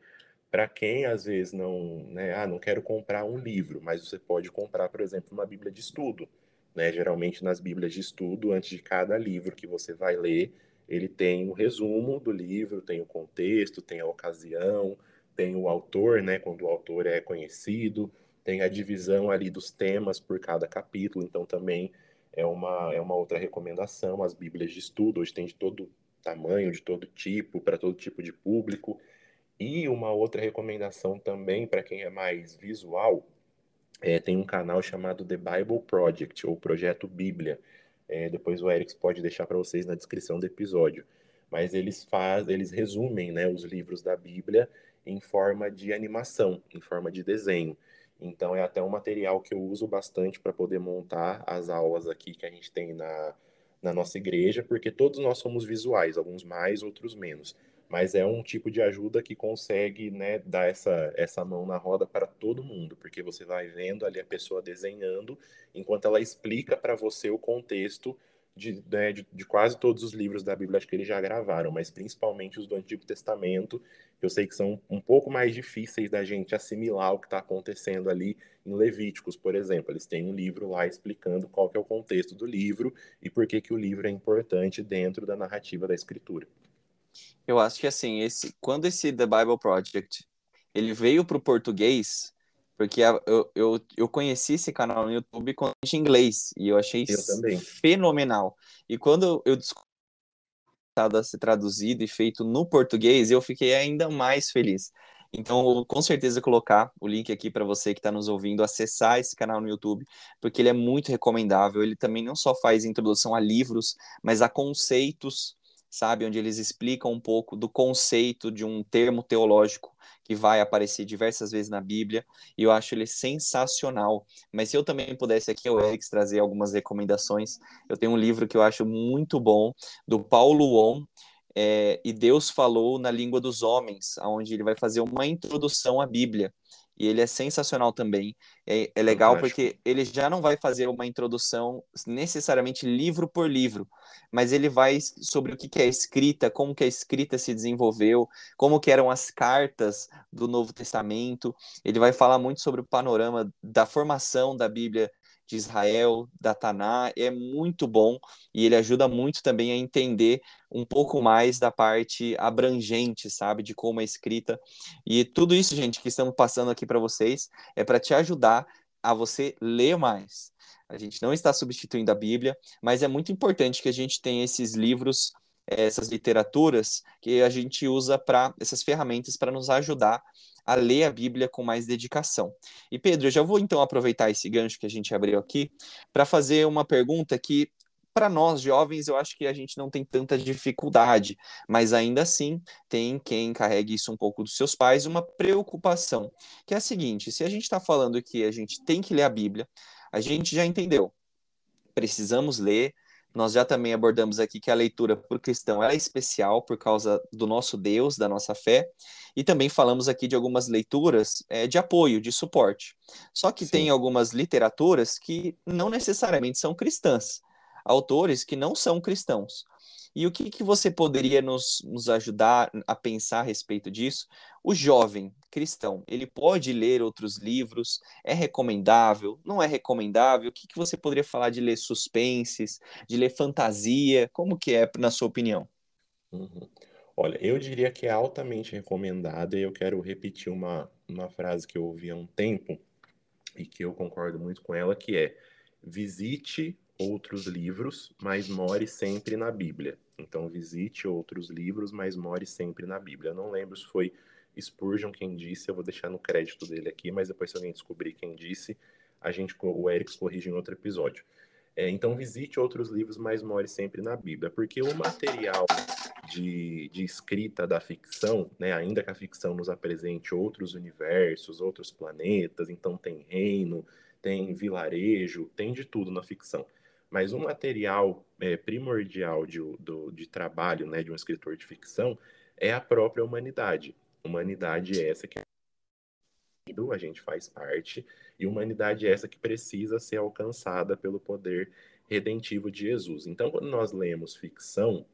Para quem às vezes não, né, ah, não quero comprar um livro, mas você pode comprar, por exemplo, uma Bíblia de estudo. Né? Geralmente nas Bíblias de estudo, antes de cada livro que você vai ler, ele tem um resumo do livro, tem o contexto, tem a ocasião, tem o autor, né, quando o autor é conhecido, tem a divisão ali dos temas por cada capítulo, então também é uma, é uma outra recomendação. As Bíblias de estudo hoje tem de todo tamanho, de todo tipo, para todo tipo de público. E uma outra recomendação também para quem é mais visual, é, tem um canal chamado The Bible Project, ou Projeto Bíblia. É, depois o Eric pode deixar para vocês na descrição do episódio. Mas eles faz, eles resumem né, os livros da Bíblia em forma de animação, em forma de desenho. Então é até um material que eu uso bastante para poder montar as aulas aqui que a gente tem na, na nossa igreja, porque todos nós somos visuais, alguns mais, outros menos. Mas é um tipo de ajuda que consegue né, dar essa, essa mão na roda para todo mundo, porque você vai vendo ali a pessoa desenhando, enquanto ela explica para você o contexto de, né, de, de, quase todos os livros da Bíblia, acho que eles já gravaram, mas principalmente os do Antigo Testamento, eu sei que são um pouco mais difíceis da gente assimilar o que está acontecendo ali em Levíticos, por exemplo. Eles têm um livro lá explicando qual que é o contexto do livro e por que, que o livro é importante dentro da narrativa da escritura. Eu acho que assim, esse, quando esse The Bible Project ele veio para o português, porque eu, eu, eu conheci esse canal no YouTube com inglês e eu achei eu fenomenal. E quando eu descobri a ser traduzido e feito no português, eu fiquei ainda mais feliz. Então, com certeza colocar o link aqui para você que está nos ouvindo acessar esse canal no YouTube, porque ele é muito recomendável. Ele também não só faz introdução a livros, mas a conceitos sabe? Onde eles explicam um pouco do conceito de um termo teológico que vai aparecer diversas vezes na Bíblia, e eu acho ele sensacional. Mas se eu também pudesse aqui, o Eric, trazer algumas recomendações, eu tenho um livro que eu acho muito bom, do Paulo Won, é, e Deus falou na língua dos homens, onde ele vai fazer uma introdução à Bíblia e ele é sensacional também. É, é legal porque ele já não vai fazer uma introdução necessariamente livro por livro, mas ele vai sobre o que, que é escrita, como que a escrita se desenvolveu, como que eram as cartas do Novo Testamento. Ele vai falar muito sobre o panorama da formação da Bíblia de Israel, da Taná, é muito bom e ele ajuda muito também a entender um pouco mais da parte abrangente, sabe, de como é escrita. E tudo isso, gente, que estamos passando aqui para vocês é para te ajudar a você ler mais. A gente não está substituindo a Bíblia, mas é muito importante que a gente tenha esses livros, essas literaturas que a gente usa para essas ferramentas para nos ajudar a ler a Bíblia com mais dedicação. E Pedro, eu já vou então aproveitar esse gancho que a gente abriu aqui para fazer uma pergunta que para nós jovens, eu acho que a gente não tem tanta dificuldade, mas ainda assim tem quem carregue isso um pouco dos seus pais, uma preocupação, que é a seguinte: se a gente está falando que a gente tem que ler a Bíblia, a gente já entendeu. Precisamos ler. Nós já também abordamos aqui que a leitura por cristão é especial por causa do nosso Deus, da nossa fé, e também falamos aqui de algumas leituras é, de apoio, de suporte. Só que Sim. tem algumas literaturas que não necessariamente são cristãs, autores que não são cristãos. E o que, que você poderia nos, nos ajudar a pensar a respeito disso? O jovem cristão, ele pode ler outros livros? É recomendável? Não é recomendável? O que, que você poderia falar de ler suspenses, de ler fantasia? Como que é, na sua opinião? Uhum. Olha, eu diria que é altamente recomendado e eu quero repetir uma, uma frase que eu ouvi há um tempo e que eu concordo muito com ela, que é visite outros livros, mas more sempre na Bíblia. Então, visite outros livros, mas more sempre na Bíblia. Eu não lembro se foi Spurgeon quem disse, eu vou deixar no crédito dele aqui, mas depois, se alguém descobrir quem disse, a gente, o Eric corrige em outro episódio. É, então, visite outros livros, mas more sempre na Bíblia, porque o material de, de escrita da ficção, né, ainda que a ficção nos apresente outros universos, outros planetas, então tem reino, tem vilarejo, tem de tudo na ficção. Mas um material é, primordial de, do, de trabalho né, de um escritor de ficção é a própria humanidade. Humanidade é essa que a gente faz parte, e humanidade é essa que precisa ser alcançada pelo poder redentivo de Jesus. Então, quando nós lemos ficção,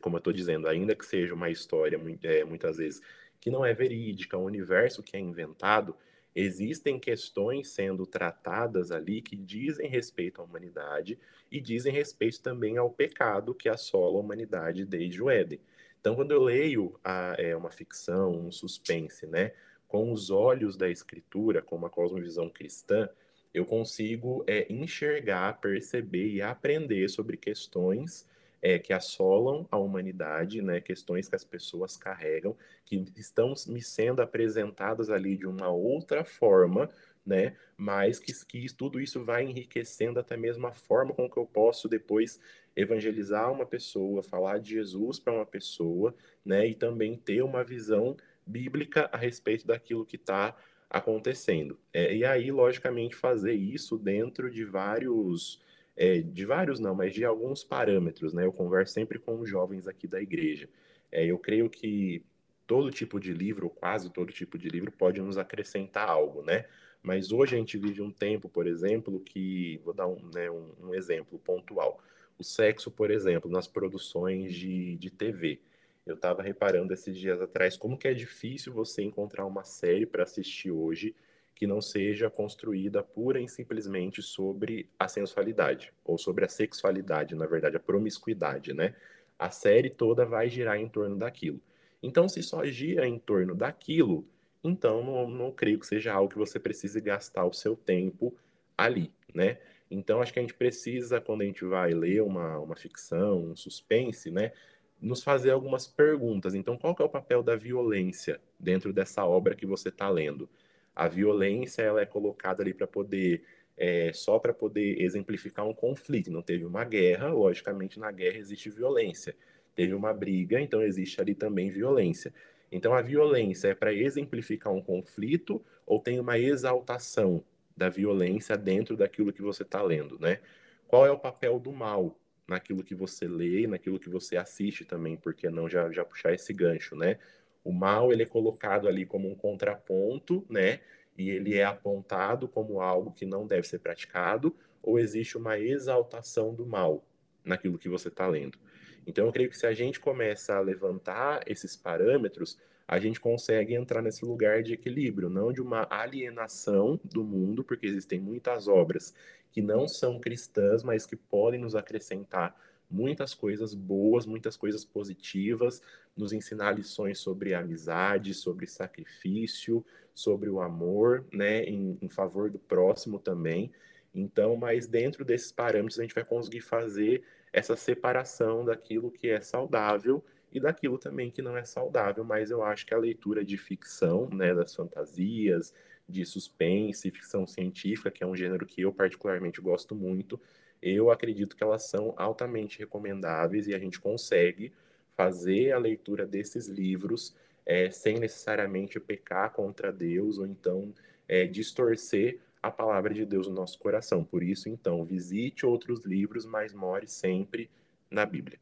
como eu estou dizendo, ainda que seja uma história é, muitas vezes que não é verídica, um universo que é inventado, Existem questões sendo tratadas ali que dizem respeito à humanidade e dizem respeito também ao pecado que assola a humanidade desde o Éden. Então, quando eu leio a, é, uma ficção, um suspense, né, com os olhos da escritura, com uma cosmovisão cristã, eu consigo é, enxergar, perceber e aprender sobre questões é, que assolam a humanidade, né, questões que as pessoas carregam, que estão me sendo apresentadas ali de uma outra forma, né, mas que, que tudo isso vai enriquecendo até mesmo a forma com que eu posso depois evangelizar uma pessoa, falar de Jesus para uma pessoa, né, e também ter uma visão bíblica a respeito daquilo que está acontecendo. É, e aí, logicamente, fazer isso dentro de vários é, de vários não, mas de alguns parâmetros, né? Eu converso sempre com os jovens aqui da igreja. É, eu creio que todo tipo de livro, quase todo tipo de livro, pode nos acrescentar algo, né? Mas hoje a gente vive um tempo, por exemplo, que vou dar um, né, um, um exemplo pontual. O sexo, por exemplo, nas produções de, de TV. Eu estava reparando esses dias atrás como que é difícil você encontrar uma série para assistir hoje que não seja construída pura e simplesmente sobre a sensualidade, ou sobre a sexualidade, na verdade, a promiscuidade, né? A série toda vai girar em torno daquilo. Então, se só gira em torno daquilo, então não, não creio que seja algo que você precise gastar o seu tempo ali, né? Então, acho que a gente precisa, quando a gente vai ler uma, uma ficção, um suspense, né? Nos fazer algumas perguntas. Então, qual que é o papel da violência dentro dessa obra que você está lendo? A violência ela é colocada ali para poder é, só para poder exemplificar um conflito. Não teve uma guerra, logicamente na guerra existe violência. Teve uma briga, então existe ali também violência. Então a violência é para exemplificar um conflito ou tem uma exaltação da violência dentro daquilo que você está lendo, né? Qual é o papel do mal naquilo que você lê, naquilo que você assiste também, porque não já, já puxar esse gancho, né? O mal ele é colocado ali como um contraponto, né? E ele é apontado como algo que não deve ser praticado, ou existe uma exaltação do mal naquilo que você está lendo. Então, eu creio que se a gente começa a levantar esses parâmetros, a gente consegue entrar nesse lugar de equilíbrio, não de uma alienação do mundo, porque existem muitas obras que não são cristãs, mas que podem nos acrescentar muitas coisas boas, muitas coisas positivas, nos ensinar lições sobre amizade, sobre sacrifício, sobre o amor, né, em, em favor do próximo também. Então, mas dentro desses parâmetros a gente vai conseguir fazer essa separação daquilo que é saudável e daquilo também que não é saudável, mas eu acho que a leitura de ficção, né, das fantasias, de suspense, ficção científica, que é um gênero que eu particularmente gosto muito, eu acredito que elas são altamente recomendáveis e a gente consegue fazer a leitura desses livros é, sem necessariamente pecar contra Deus ou então é, distorcer a palavra de Deus no nosso coração. Por isso, então, visite outros livros, mas more sempre na Bíblia.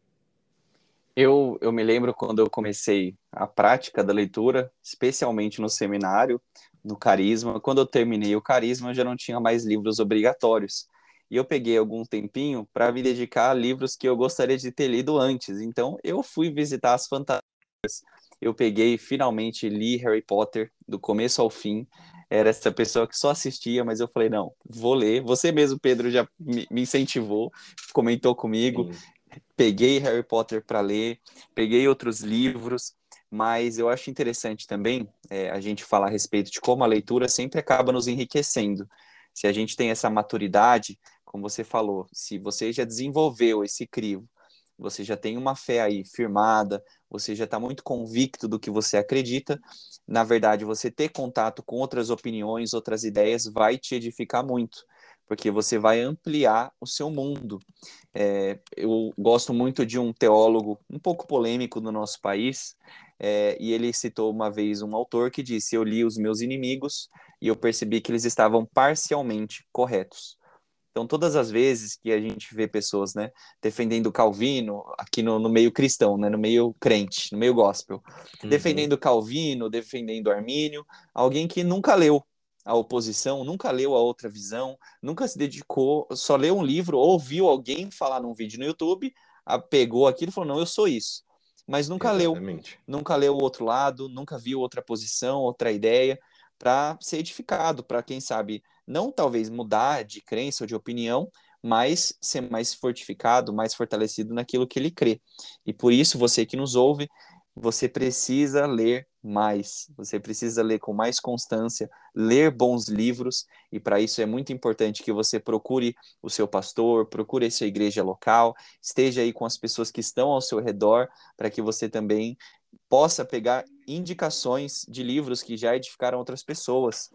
Eu, eu me lembro quando eu comecei a prática da leitura, especialmente no seminário, no Carisma. Quando eu terminei o Carisma, eu já não tinha mais livros obrigatórios. E eu peguei algum tempinho para me dedicar a livros que eu gostaria de ter lido antes. Então, eu fui visitar as fantasias. Eu peguei, finalmente, li Harry Potter, do começo ao fim. Era essa pessoa que só assistia, mas eu falei, não, vou ler. Você mesmo, Pedro, já me incentivou, comentou comigo. Sim peguei Harry Potter para ler, peguei outros livros, mas eu acho interessante também é, a gente falar a respeito de como a leitura sempre acaba nos enriquecendo. Se a gente tem essa maturidade, como você falou, se você já desenvolveu esse crivo, você já tem uma fé aí firmada, você já está muito convicto do que você acredita, na verdade, você ter contato com outras opiniões, outras ideias, vai te edificar muito porque você vai ampliar o seu mundo. É, eu gosto muito de um teólogo um pouco polêmico no nosso país, é, e ele citou uma vez um autor que disse: Eu li os meus inimigos e eu percebi que eles estavam parcialmente corretos. Então, todas as vezes que a gente vê pessoas né, defendendo Calvino, aqui no, no meio cristão, né, no meio crente, no meio gospel, uhum. defendendo Calvino, defendendo Armínio, alguém que nunca leu a oposição, nunca leu a outra visão, nunca se dedicou, só leu um livro, ouviu alguém falar num vídeo no YouTube, pegou aquilo e falou: não, eu sou isso. Mas nunca Exatamente. leu, nunca leu o outro lado, nunca viu outra posição, outra ideia, para ser edificado, para quem sabe, não talvez mudar de crença ou de opinião, mas ser mais fortificado, mais fortalecido naquilo que ele crê. E por isso, você que nos ouve, você precisa ler mais, você precisa ler com mais constância, ler bons livros, e para isso é muito importante que você procure o seu pastor, procure a sua igreja local, esteja aí com as pessoas que estão ao seu redor, para que você também possa pegar indicações de livros que já edificaram outras pessoas.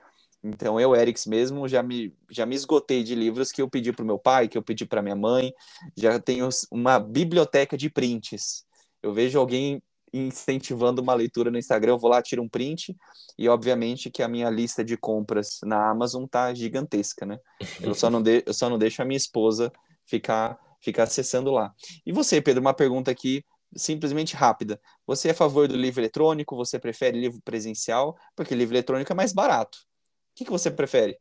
Então, eu, Erics, mesmo, já me, já me esgotei de livros que eu pedi para o meu pai, que eu pedi para minha mãe, já tenho uma biblioteca de prints. Eu vejo alguém incentivando uma leitura no Instagram, eu vou lá, tiro um print, e obviamente que a minha lista de compras na Amazon tá gigantesca, né? Eu só não, de, eu só não deixo a minha esposa ficar, ficar acessando lá. E você, Pedro, uma pergunta aqui simplesmente rápida. Você é a favor do livro eletrônico? Você prefere livro presencial? Porque livro eletrônico é mais barato. Que, que você prefere?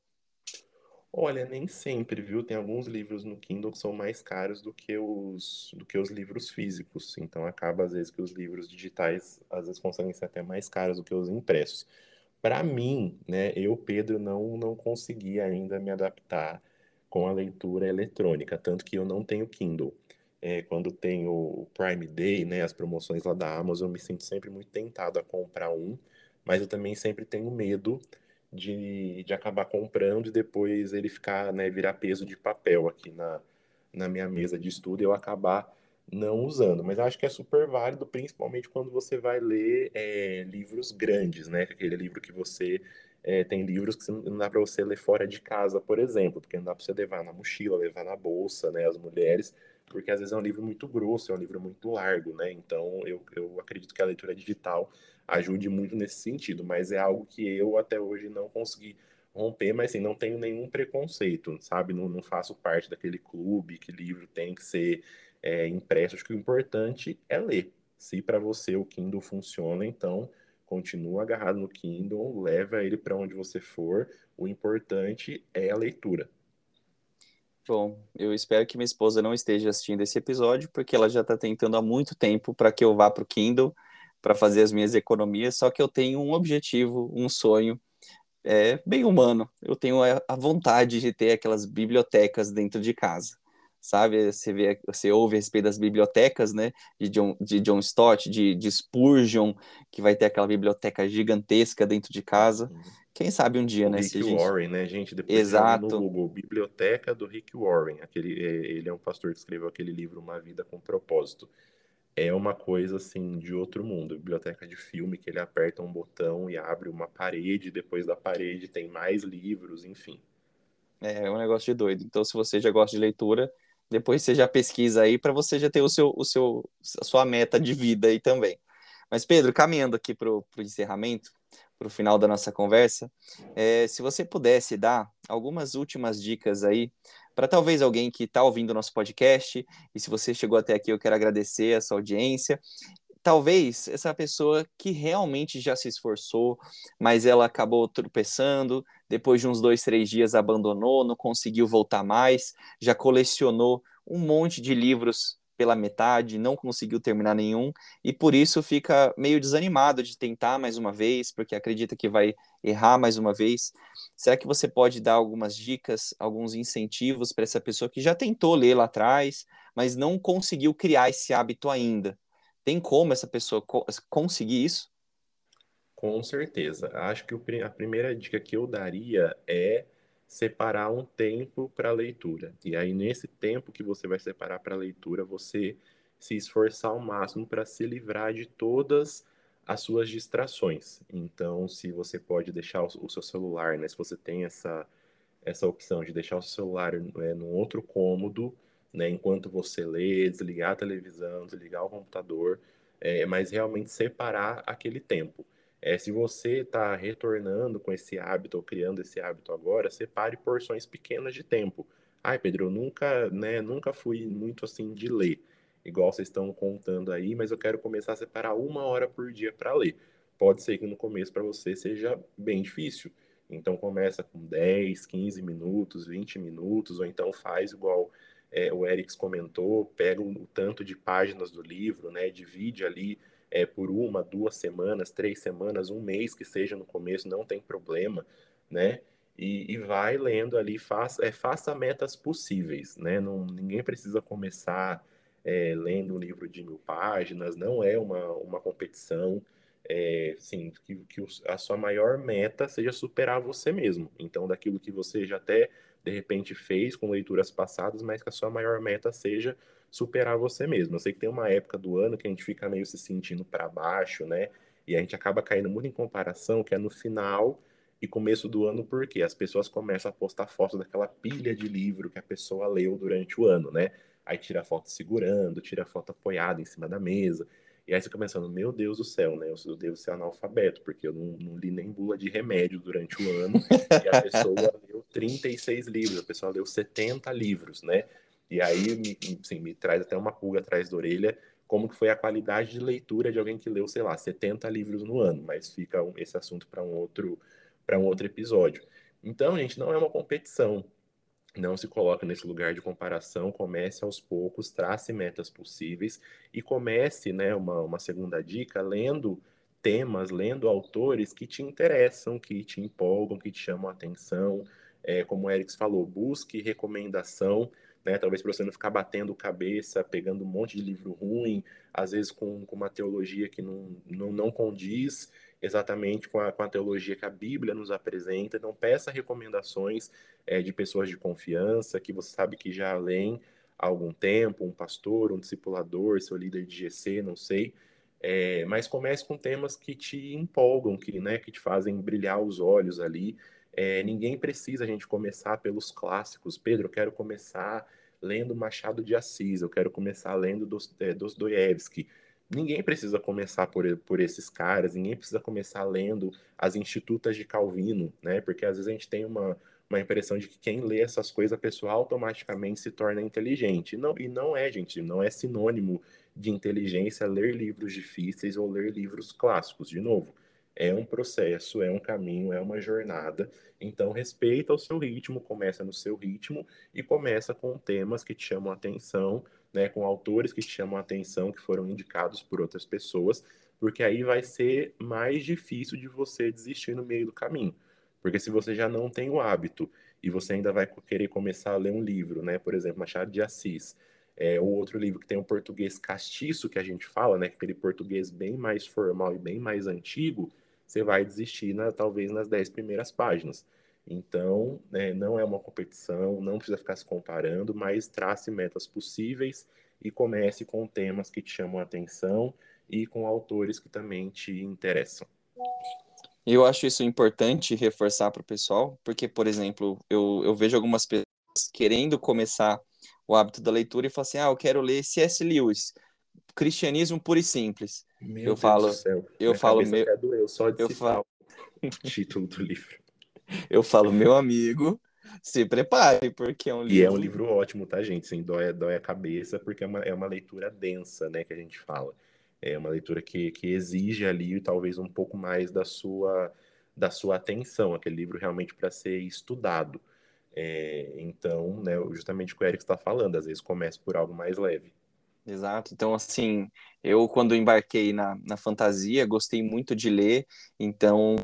Olha, nem sempre, viu? Tem alguns livros no Kindle que são mais caros do que os, do que os livros físicos. Então acaba às vezes que os livros digitais às vezes conseguem ser até mais caros do que os impressos. Para mim, né, eu, Pedro, não não consegui ainda me adaptar com a leitura eletrônica, tanto que eu não tenho Kindle. É, quando tem o Prime Day, né, as promoções lá da Amazon, eu me sinto sempre muito tentado a comprar um, mas eu também sempre tenho medo de, de acabar comprando e depois ele ficar, né, virar peso de papel aqui na, na minha mesa de estudo e eu acabar não usando. Mas acho que é super válido, principalmente quando você vai ler é, livros grandes, né? Aquele livro que você. É, tem livros que não dá para você ler fora de casa, por exemplo, porque não dá para você levar na mochila, levar na bolsa, né? As mulheres, porque às vezes é um livro muito grosso, é um livro muito largo, né? Então eu, eu acredito que a leitura digital ajude muito nesse sentido, mas é algo que eu até hoje não consegui romper, mas assim, não tenho nenhum preconceito, sabe? Não, não faço parte daquele clube que livro tem que ser é, impresso. Acho que o importante é ler. Se para você o Kindle funciona, então continua agarrado no Kindle, leva ele para onde você for. O importante é a leitura. Bom, eu espero que minha esposa não esteja assistindo esse episódio, porque ela já está tentando há muito tempo para que eu vá para o Kindle para fazer as minhas economias, só que eu tenho um objetivo, um sonho é, bem humano. Eu tenho a vontade de ter aquelas bibliotecas dentro de casa. Sabe, você, vê, você ouve a respeito das bibliotecas, né, de John, de John Stott, de, de Spurgeon, que vai ter aquela biblioteca gigantesca dentro de casa. Quem sabe um dia, o né? Rick gente... Warren, né, gente? Depois Exato. no Google, Biblioteca do Rick Warren. Aquele, é, ele é um pastor que escreveu aquele livro Uma Vida com Propósito é uma coisa assim de outro mundo. Biblioteca de filme que ele aperta um botão e abre uma parede, depois da parede tem mais livros, enfim. É, é um negócio de doido. Então, se você já gosta de leitura, depois você já pesquisa aí para você já ter o seu, o seu, a sua meta de vida aí também. Mas, Pedro, caminhando aqui para o encerramento, para o final da nossa conversa, é, se você pudesse dar algumas últimas dicas aí para talvez alguém que está ouvindo o nosso podcast, e se você chegou até aqui, eu quero agradecer a sua audiência. Talvez essa pessoa que realmente já se esforçou, mas ela acabou tropeçando, depois de uns dois, três dias abandonou, não conseguiu voltar mais, já colecionou um monte de livros pela metade, não conseguiu terminar nenhum e por isso fica meio desanimado de tentar mais uma vez, porque acredita que vai errar mais uma vez. Será que você pode dar algumas dicas, alguns incentivos para essa pessoa que já tentou ler lá atrás, mas não conseguiu criar esse hábito ainda? Tem como essa pessoa conseguir isso? Com certeza. Acho que a primeira dica que eu daria é separar um tempo para leitura. E aí, nesse tempo que você vai separar para leitura, você se esforçar ao máximo para se livrar de todas as suas distrações. Então, se você pode deixar o, seu celular, né? Se você tem essa, essa opção de deixar o seu celular é, num outro cômodo, né? Enquanto você lê, desligar a televisão, desligar o computador, é, mas realmente separar aquele tempo. É, se você está retornando com esse hábito ou criando esse hábito agora, separe porções pequenas de tempo. Ai, Pedro, eu nunca, né, nunca fui muito assim de ler, igual vocês estão contando aí, mas eu quero começar a separar uma hora por dia para ler. Pode ser que no começo para você seja bem difícil. Então começa com 10, 15 minutos, 20 minutos, ou então faz igual é, o Erics comentou, pega o, tanto de páginas do livro, né, divide ali é, por uma, duas semanas, três semanas, um mês que seja no começo, não tem problema, né? E, e vai lendo ali, faça, é, faça metas possíveis, né? Não, ninguém precisa começar é, lendo um livro de mil páginas, não é uma, uma competição, é, sim, que, que a sua maior meta seja superar você mesmo. Então, daquilo que você já até de repente fez com leituras passadas, mas que a sua maior meta seja superar você mesmo. Eu sei que tem uma época do ano que a gente fica meio se sentindo para baixo, né? E a gente acaba caindo muito em comparação, que é no final e começo do ano, porque as pessoas começam a postar fotos daquela pilha de livro que a pessoa leu durante o ano, né? Aí tira foto segurando, tira foto apoiada em cima da mesa. E aí você fica pensando, meu Deus do céu, né? Eu devo ser analfabeto, porque eu não, não li nem bula de remédio durante o ano. e a pessoa leu 36 livros, a pessoa leu 70 livros, né? E aí me, assim, me traz até uma pulga atrás da orelha como que foi a qualidade de leitura de alguém que leu, sei lá, 70 livros no ano, mas fica um, esse assunto para um outro para um outro episódio. Então, gente, não é uma competição. Não se coloque nesse lugar de comparação, comece aos poucos, trace metas possíveis e comece, né, uma, uma segunda dica, lendo temas, lendo autores que te interessam, que te empolgam, que te chamam a atenção. É, como o Eric falou, busque recomendação né? Talvez para você não ficar batendo cabeça, pegando um monte de livro ruim, às vezes com, com uma teologia que não, não, não condiz exatamente com a, com a teologia que a Bíblia nos apresenta. Então, peça recomendações é, de pessoas de confiança, que você sabe que já leem há algum tempo, um pastor, um discipulador, seu líder de GC, não sei. É, mas comece com temas que te empolgam, que, né, que te fazem brilhar os olhos ali. É, ninguém precisa a gente começar pelos clássicos. Pedro, eu quero começar lendo Machado de Assis, eu quero começar lendo é, Dostoiévski. Ninguém precisa começar por, por esses caras, ninguém precisa começar lendo as Institutas de Calvino, né? Porque às vezes a gente tem uma, uma impressão de que quem lê essas coisas, a pessoa automaticamente se torna inteligente. Não, e não é, gente, não é sinônimo de inteligência ler livros difíceis ou ler livros clássicos, de novo é um processo, é um caminho, é uma jornada. Então, respeita o seu ritmo, começa no seu ritmo e começa com temas que te chamam a atenção, né, com autores que te chamam a atenção, que foram indicados por outras pessoas, porque aí vai ser mais difícil de você desistir no meio do caminho. Porque se você já não tem o hábito e você ainda vai querer começar a ler um livro, né, por exemplo, Machado de Assis, é, o outro livro que tem o português castiço que a gente fala, né, aquele português bem mais formal e bem mais antigo, você vai desistir na, talvez nas 10 primeiras páginas. Então, né, não é uma competição, não precisa ficar se comparando, mas trace metas possíveis e comece com temas que te chamam a atenção e com autores que também te interessam. Eu acho isso importante reforçar para o pessoal, porque, por exemplo, eu, eu vejo algumas pessoas querendo começar o hábito da leitura e falam assim: ah, eu quero ler C.S. Lewis, cristianismo puro e simples. Meu eu Deus falo, do céu. eu Minha falo meu, doeu, só de eu falo, Título do livro. Eu falo, meu amigo, se prepare, porque é um livro. E é um livro ótimo, tá, gente? Sem dói, dói a cabeça, porque é uma, é uma leitura densa, né, que a gente fala. É uma leitura que, que exige ali talvez um pouco mais da sua, da sua atenção, aquele livro realmente para ser estudado. É, então, né, justamente o que o Eric está falando, às vezes começa por algo mais leve. Exato. Então, assim, eu quando embarquei na, na fantasia, gostei muito de ler, então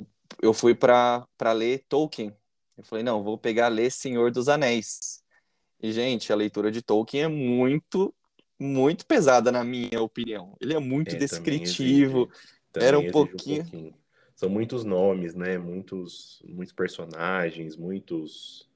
eu fui para ler Tolkien. Eu falei, não, vou pegar ler Senhor dos Anéis. E, gente, a leitura de Tolkien é muito, muito pesada, na minha opinião. Ele é muito é, descritivo. Também exige, também era um pouquinho... um pouquinho... São muitos nomes, né? Muitos, muitos personagens, muitos.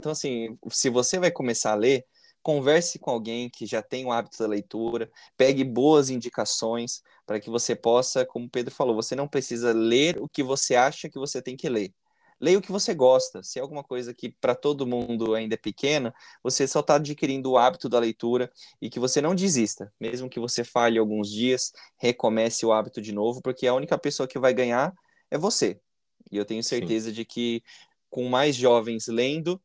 Então, assim, se você vai começar a ler, converse com alguém que já tem o hábito da leitura, pegue boas indicações para que você possa, como o Pedro falou, você não precisa ler o que você acha que você tem que ler. Leia o que você gosta. Se é alguma coisa que para todo mundo ainda é pequena, você só está adquirindo o hábito da leitura e que você não desista. Mesmo que você falhe alguns dias, recomece o hábito de novo, porque a única pessoa que vai ganhar é você. E eu tenho certeza Sim. de que com mais jovens lendo,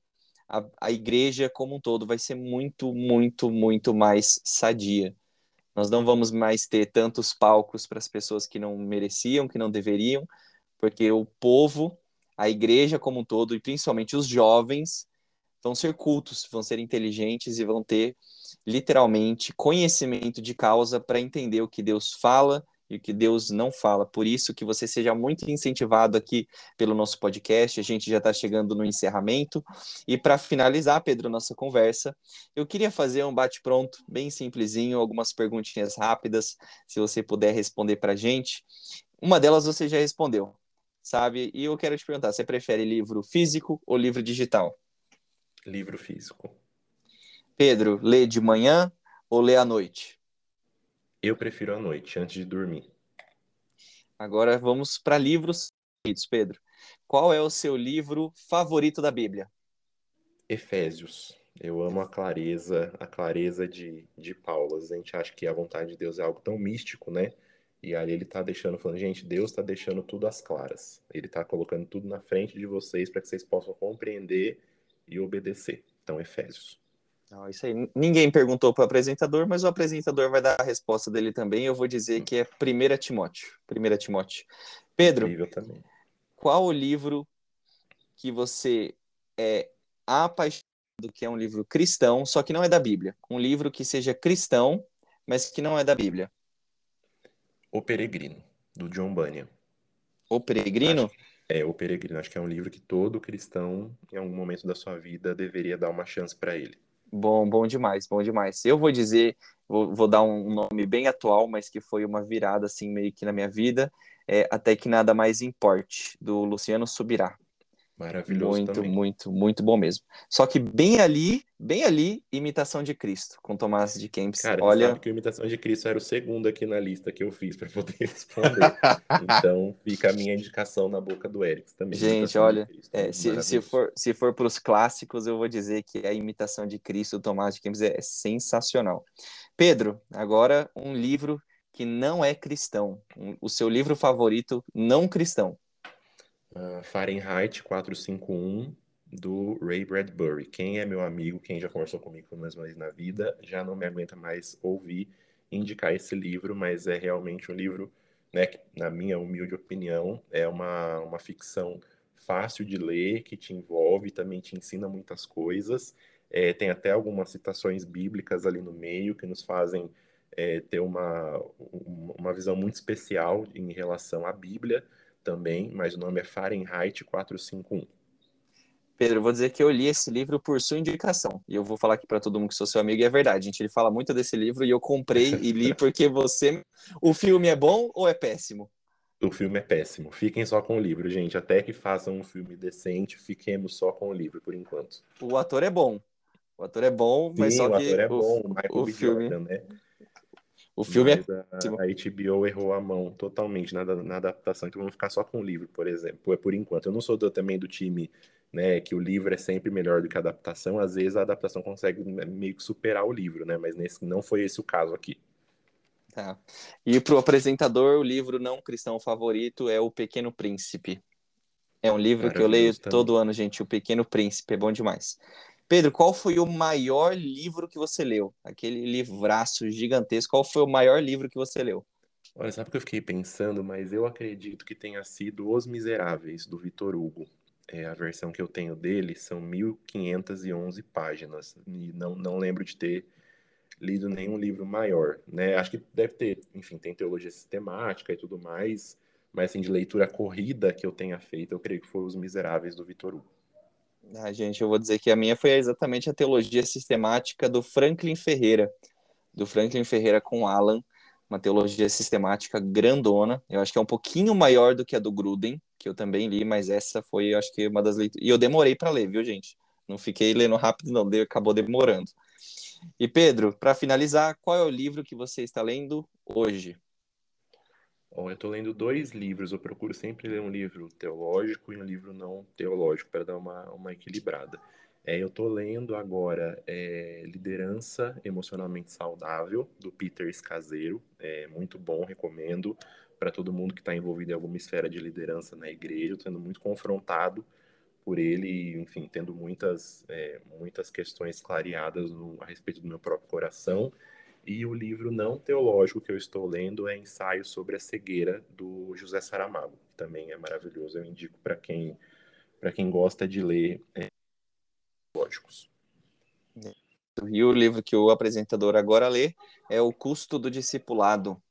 a, a igreja como um todo vai ser muito, muito, muito mais sadia. Nós não vamos mais ter tantos palcos para as pessoas que não mereciam, que não deveriam, porque o povo, a igreja como um todo, e principalmente os jovens, vão ser cultos, vão ser inteligentes e vão ter literalmente conhecimento de causa para entender o que Deus fala e o que Deus não fala. Por isso que você seja muito incentivado aqui pelo nosso podcast. A gente já está chegando no encerramento. E para finalizar, Pedro, nossa conversa, eu queria fazer um bate-pronto bem simplesinho, algumas perguntinhas rápidas, se você puder responder para a gente. Uma delas você já respondeu, sabe? E eu quero te perguntar, você prefere livro físico ou livro digital? Livro físico. Pedro, lê de manhã ou lê à noite? Eu prefiro à noite, antes de dormir. Agora vamos para livros favoritos, Pedro. Qual é o seu livro favorito da Bíblia? Efésios. Eu amo a clareza, a clareza de, de Paulo. A gente acha que a vontade de Deus é algo tão místico, né? E ali ele está deixando, falando, gente, Deus está deixando tudo às claras. Ele está colocando tudo na frente de vocês para que vocês possam compreender e obedecer. Então, Efésios. Não, isso aí. Ninguém perguntou para o apresentador, mas o apresentador vai dar a resposta dele também. Eu vou dizer que é 1 Timóteo. 1 Timóteo. Pedro, qual o livro que você é apaixonado, que é um livro cristão, só que não é da Bíblia? Um livro que seja cristão, mas que não é da Bíblia. O Peregrino, do John Bunyan. O Peregrino? Acho, é, O Peregrino. Acho que é um livro que todo cristão, em algum momento da sua vida, deveria dar uma chance para ele. Bom, bom demais, bom demais. Eu vou dizer, vou, vou, dar um nome bem atual, mas que foi uma virada assim meio que na minha vida, é Até que nada mais importe, do Luciano Subirá. Maravilhoso Muito, também. muito, muito bom mesmo. Só que bem ali, bem ali, Imitação de Cristo, com Tomás de Kempis. Cara, Olha... sabe que Imitação de Cristo era o segundo aqui na lista que eu fiz para poder responder. então, fica a minha indicação na boca do Eric também. Gente, olha, é, se, se, for, se for para os clássicos, eu vou dizer que a Imitação de Cristo, do Tomás de Kempis, é sensacional. Pedro, agora um livro que não é cristão. o seu livro favorito não cristão. Uh, Fahrenheit 451 do Ray Bradbury. Quem é meu amigo, quem já conversou comigo mais uma vez na vida, já não me aguenta mais ouvir indicar esse livro, mas é realmente um livro, né, que, na minha humilde opinião, é uma, uma ficção fácil de ler, que te envolve, também te ensina muitas coisas. É, tem até algumas citações bíblicas ali no meio que nos fazem é, ter uma, uma visão muito especial em relação à Bíblia também, mas o nome é Fahrenheit 451. Pedro, eu vou dizer que eu li esse livro por sua indicação. E eu vou falar aqui para todo mundo que sou seu amigo, e é verdade, gente. Ele fala muito desse livro e eu comprei e li porque você. O filme é bom ou é péssimo? O filme é péssimo. Fiquem só com o livro, gente. Até que façam um filme decente, fiquemos só com o livro por enquanto. O ator é bom. O ator é bom, mas Sim, só o que. ator é o, bom. O B. filme... Jordan, né? O filme Mas é. A, a HBO errou a mão totalmente na, na adaptação, então vamos ficar só com o livro, por exemplo, por enquanto. Eu não sou do, também do time né, que o livro é sempre melhor do que a adaptação, às vezes a adaptação consegue meio que superar o livro, né? Mas nesse, não foi esse o caso aqui. Tá. E para o apresentador, o livro não cristão favorito é O Pequeno Príncipe. É um livro que eu leio também. todo ano, gente. O Pequeno Príncipe é bom demais. Pedro, qual foi o maior livro que você leu? Aquele livraço gigantesco. Qual foi o maior livro que você leu? Olha, sabe o que eu fiquei pensando? Mas eu acredito que tenha sido Os Miseráveis, do Vitor Hugo. É, a versão que eu tenho dele são 1511 páginas. E não, não lembro de ter lido nenhum livro maior, né? Acho que deve ter, enfim, tem teologia sistemática e tudo mais, mas assim, de leitura corrida que eu tenha feito, eu creio que foi Os Miseráveis do Vitor Hugo. Ah, gente, eu vou dizer que a minha foi exatamente a teologia sistemática do Franklin Ferreira, do Franklin Ferreira com Alan, uma teologia sistemática grandona. Eu acho que é um pouquinho maior do que a do Gruden, que eu também li, mas essa foi, acho que, uma das leituras. E eu demorei para ler, viu, gente? Não fiquei lendo rápido, não, acabou demorando. E Pedro, para finalizar, qual é o livro que você está lendo hoje? Bom, eu estou lendo dois livros. Eu procuro sempre ler um livro teológico e um livro não teológico para dar uma, uma equilibrada. É, eu estou lendo agora é, Liderança Emocionalmente Saudável, do Peter Escaseiro. É muito bom, recomendo para todo mundo que está envolvido em alguma esfera de liderança na igreja. Sendo muito confrontado por ele, enfim, tendo muitas, é, muitas questões clareadas no, a respeito do meu próprio coração. E o livro não teológico que eu estou lendo é Ensaio sobre a Cegueira, do José Saramago, que também é maravilhoso. Eu indico para quem, quem gosta de ler é, teológicos. E o livro que o apresentador agora lê é O Custo do Discipulado,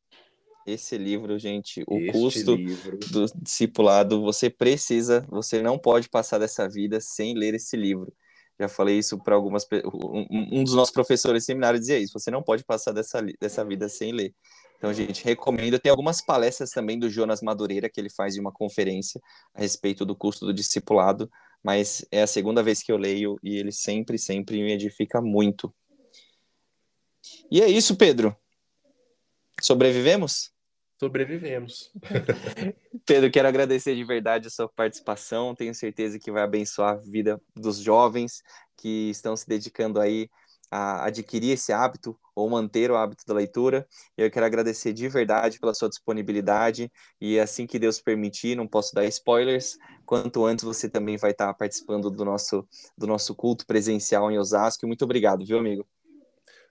esse livro, gente, o este custo livro... do discipulado, você precisa, você não pode passar dessa vida sem ler esse livro. Já falei isso para algumas um, dos nossos professores seminário dizia isso, você não pode passar dessa, dessa vida sem ler. Então, gente, recomendo. Tem algumas palestras também do Jonas Madureira que ele faz em uma conferência a respeito do custo do discipulado, mas é a segunda vez que eu leio e ele sempre, sempre me edifica muito. E é isso, Pedro. Sobrevivemos? Sobrevivemos. Pedro, quero agradecer de verdade a sua participação. Tenho certeza que vai abençoar a vida dos jovens que estão se dedicando aí a adquirir esse hábito ou manter o hábito da leitura. Eu quero agradecer de verdade pela sua disponibilidade e assim que Deus permitir, não posso dar spoilers, quanto antes você também vai estar participando do nosso do nosso culto presencial em Osasco. Muito obrigado, viu, amigo?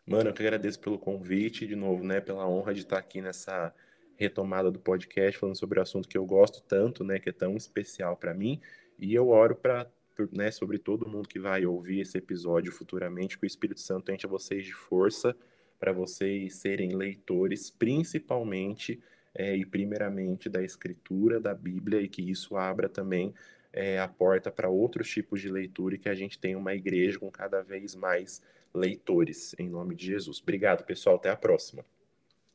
Mano, eu que agradeço pelo convite, de novo, né, pela honra de estar aqui nessa retomada do podcast, falando sobre o assunto que eu gosto tanto, né, que é tão especial para mim, e eu oro para né, sobre todo mundo que vai ouvir esse episódio futuramente, que o Espírito Santo enche vocês de força para vocês serem leitores, principalmente é, e primeiramente da Escritura, da Bíblia, e que isso abra também é, a porta para outros tipos de leitura e que a gente tenha uma igreja com cada vez mais leitores, em nome de Jesus. Obrigado, pessoal. Até a próxima.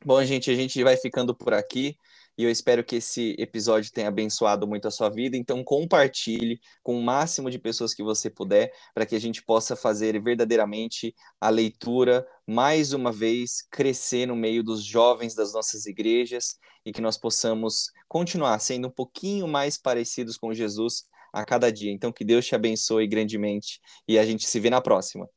Bom, gente, a gente vai ficando por aqui e eu espero que esse episódio tenha abençoado muito a sua vida. Então, compartilhe com o máximo de pessoas que você puder, para que a gente possa fazer verdadeiramente a leitura, mais uma vez, crescer no meio dos jovens das nossas igrejas e que nós possamos continuar sendo um pouquinho mais parecidos com Jesus a cada dia. Então, que Deus te abençoe grandemente e a gente se vê na próxima.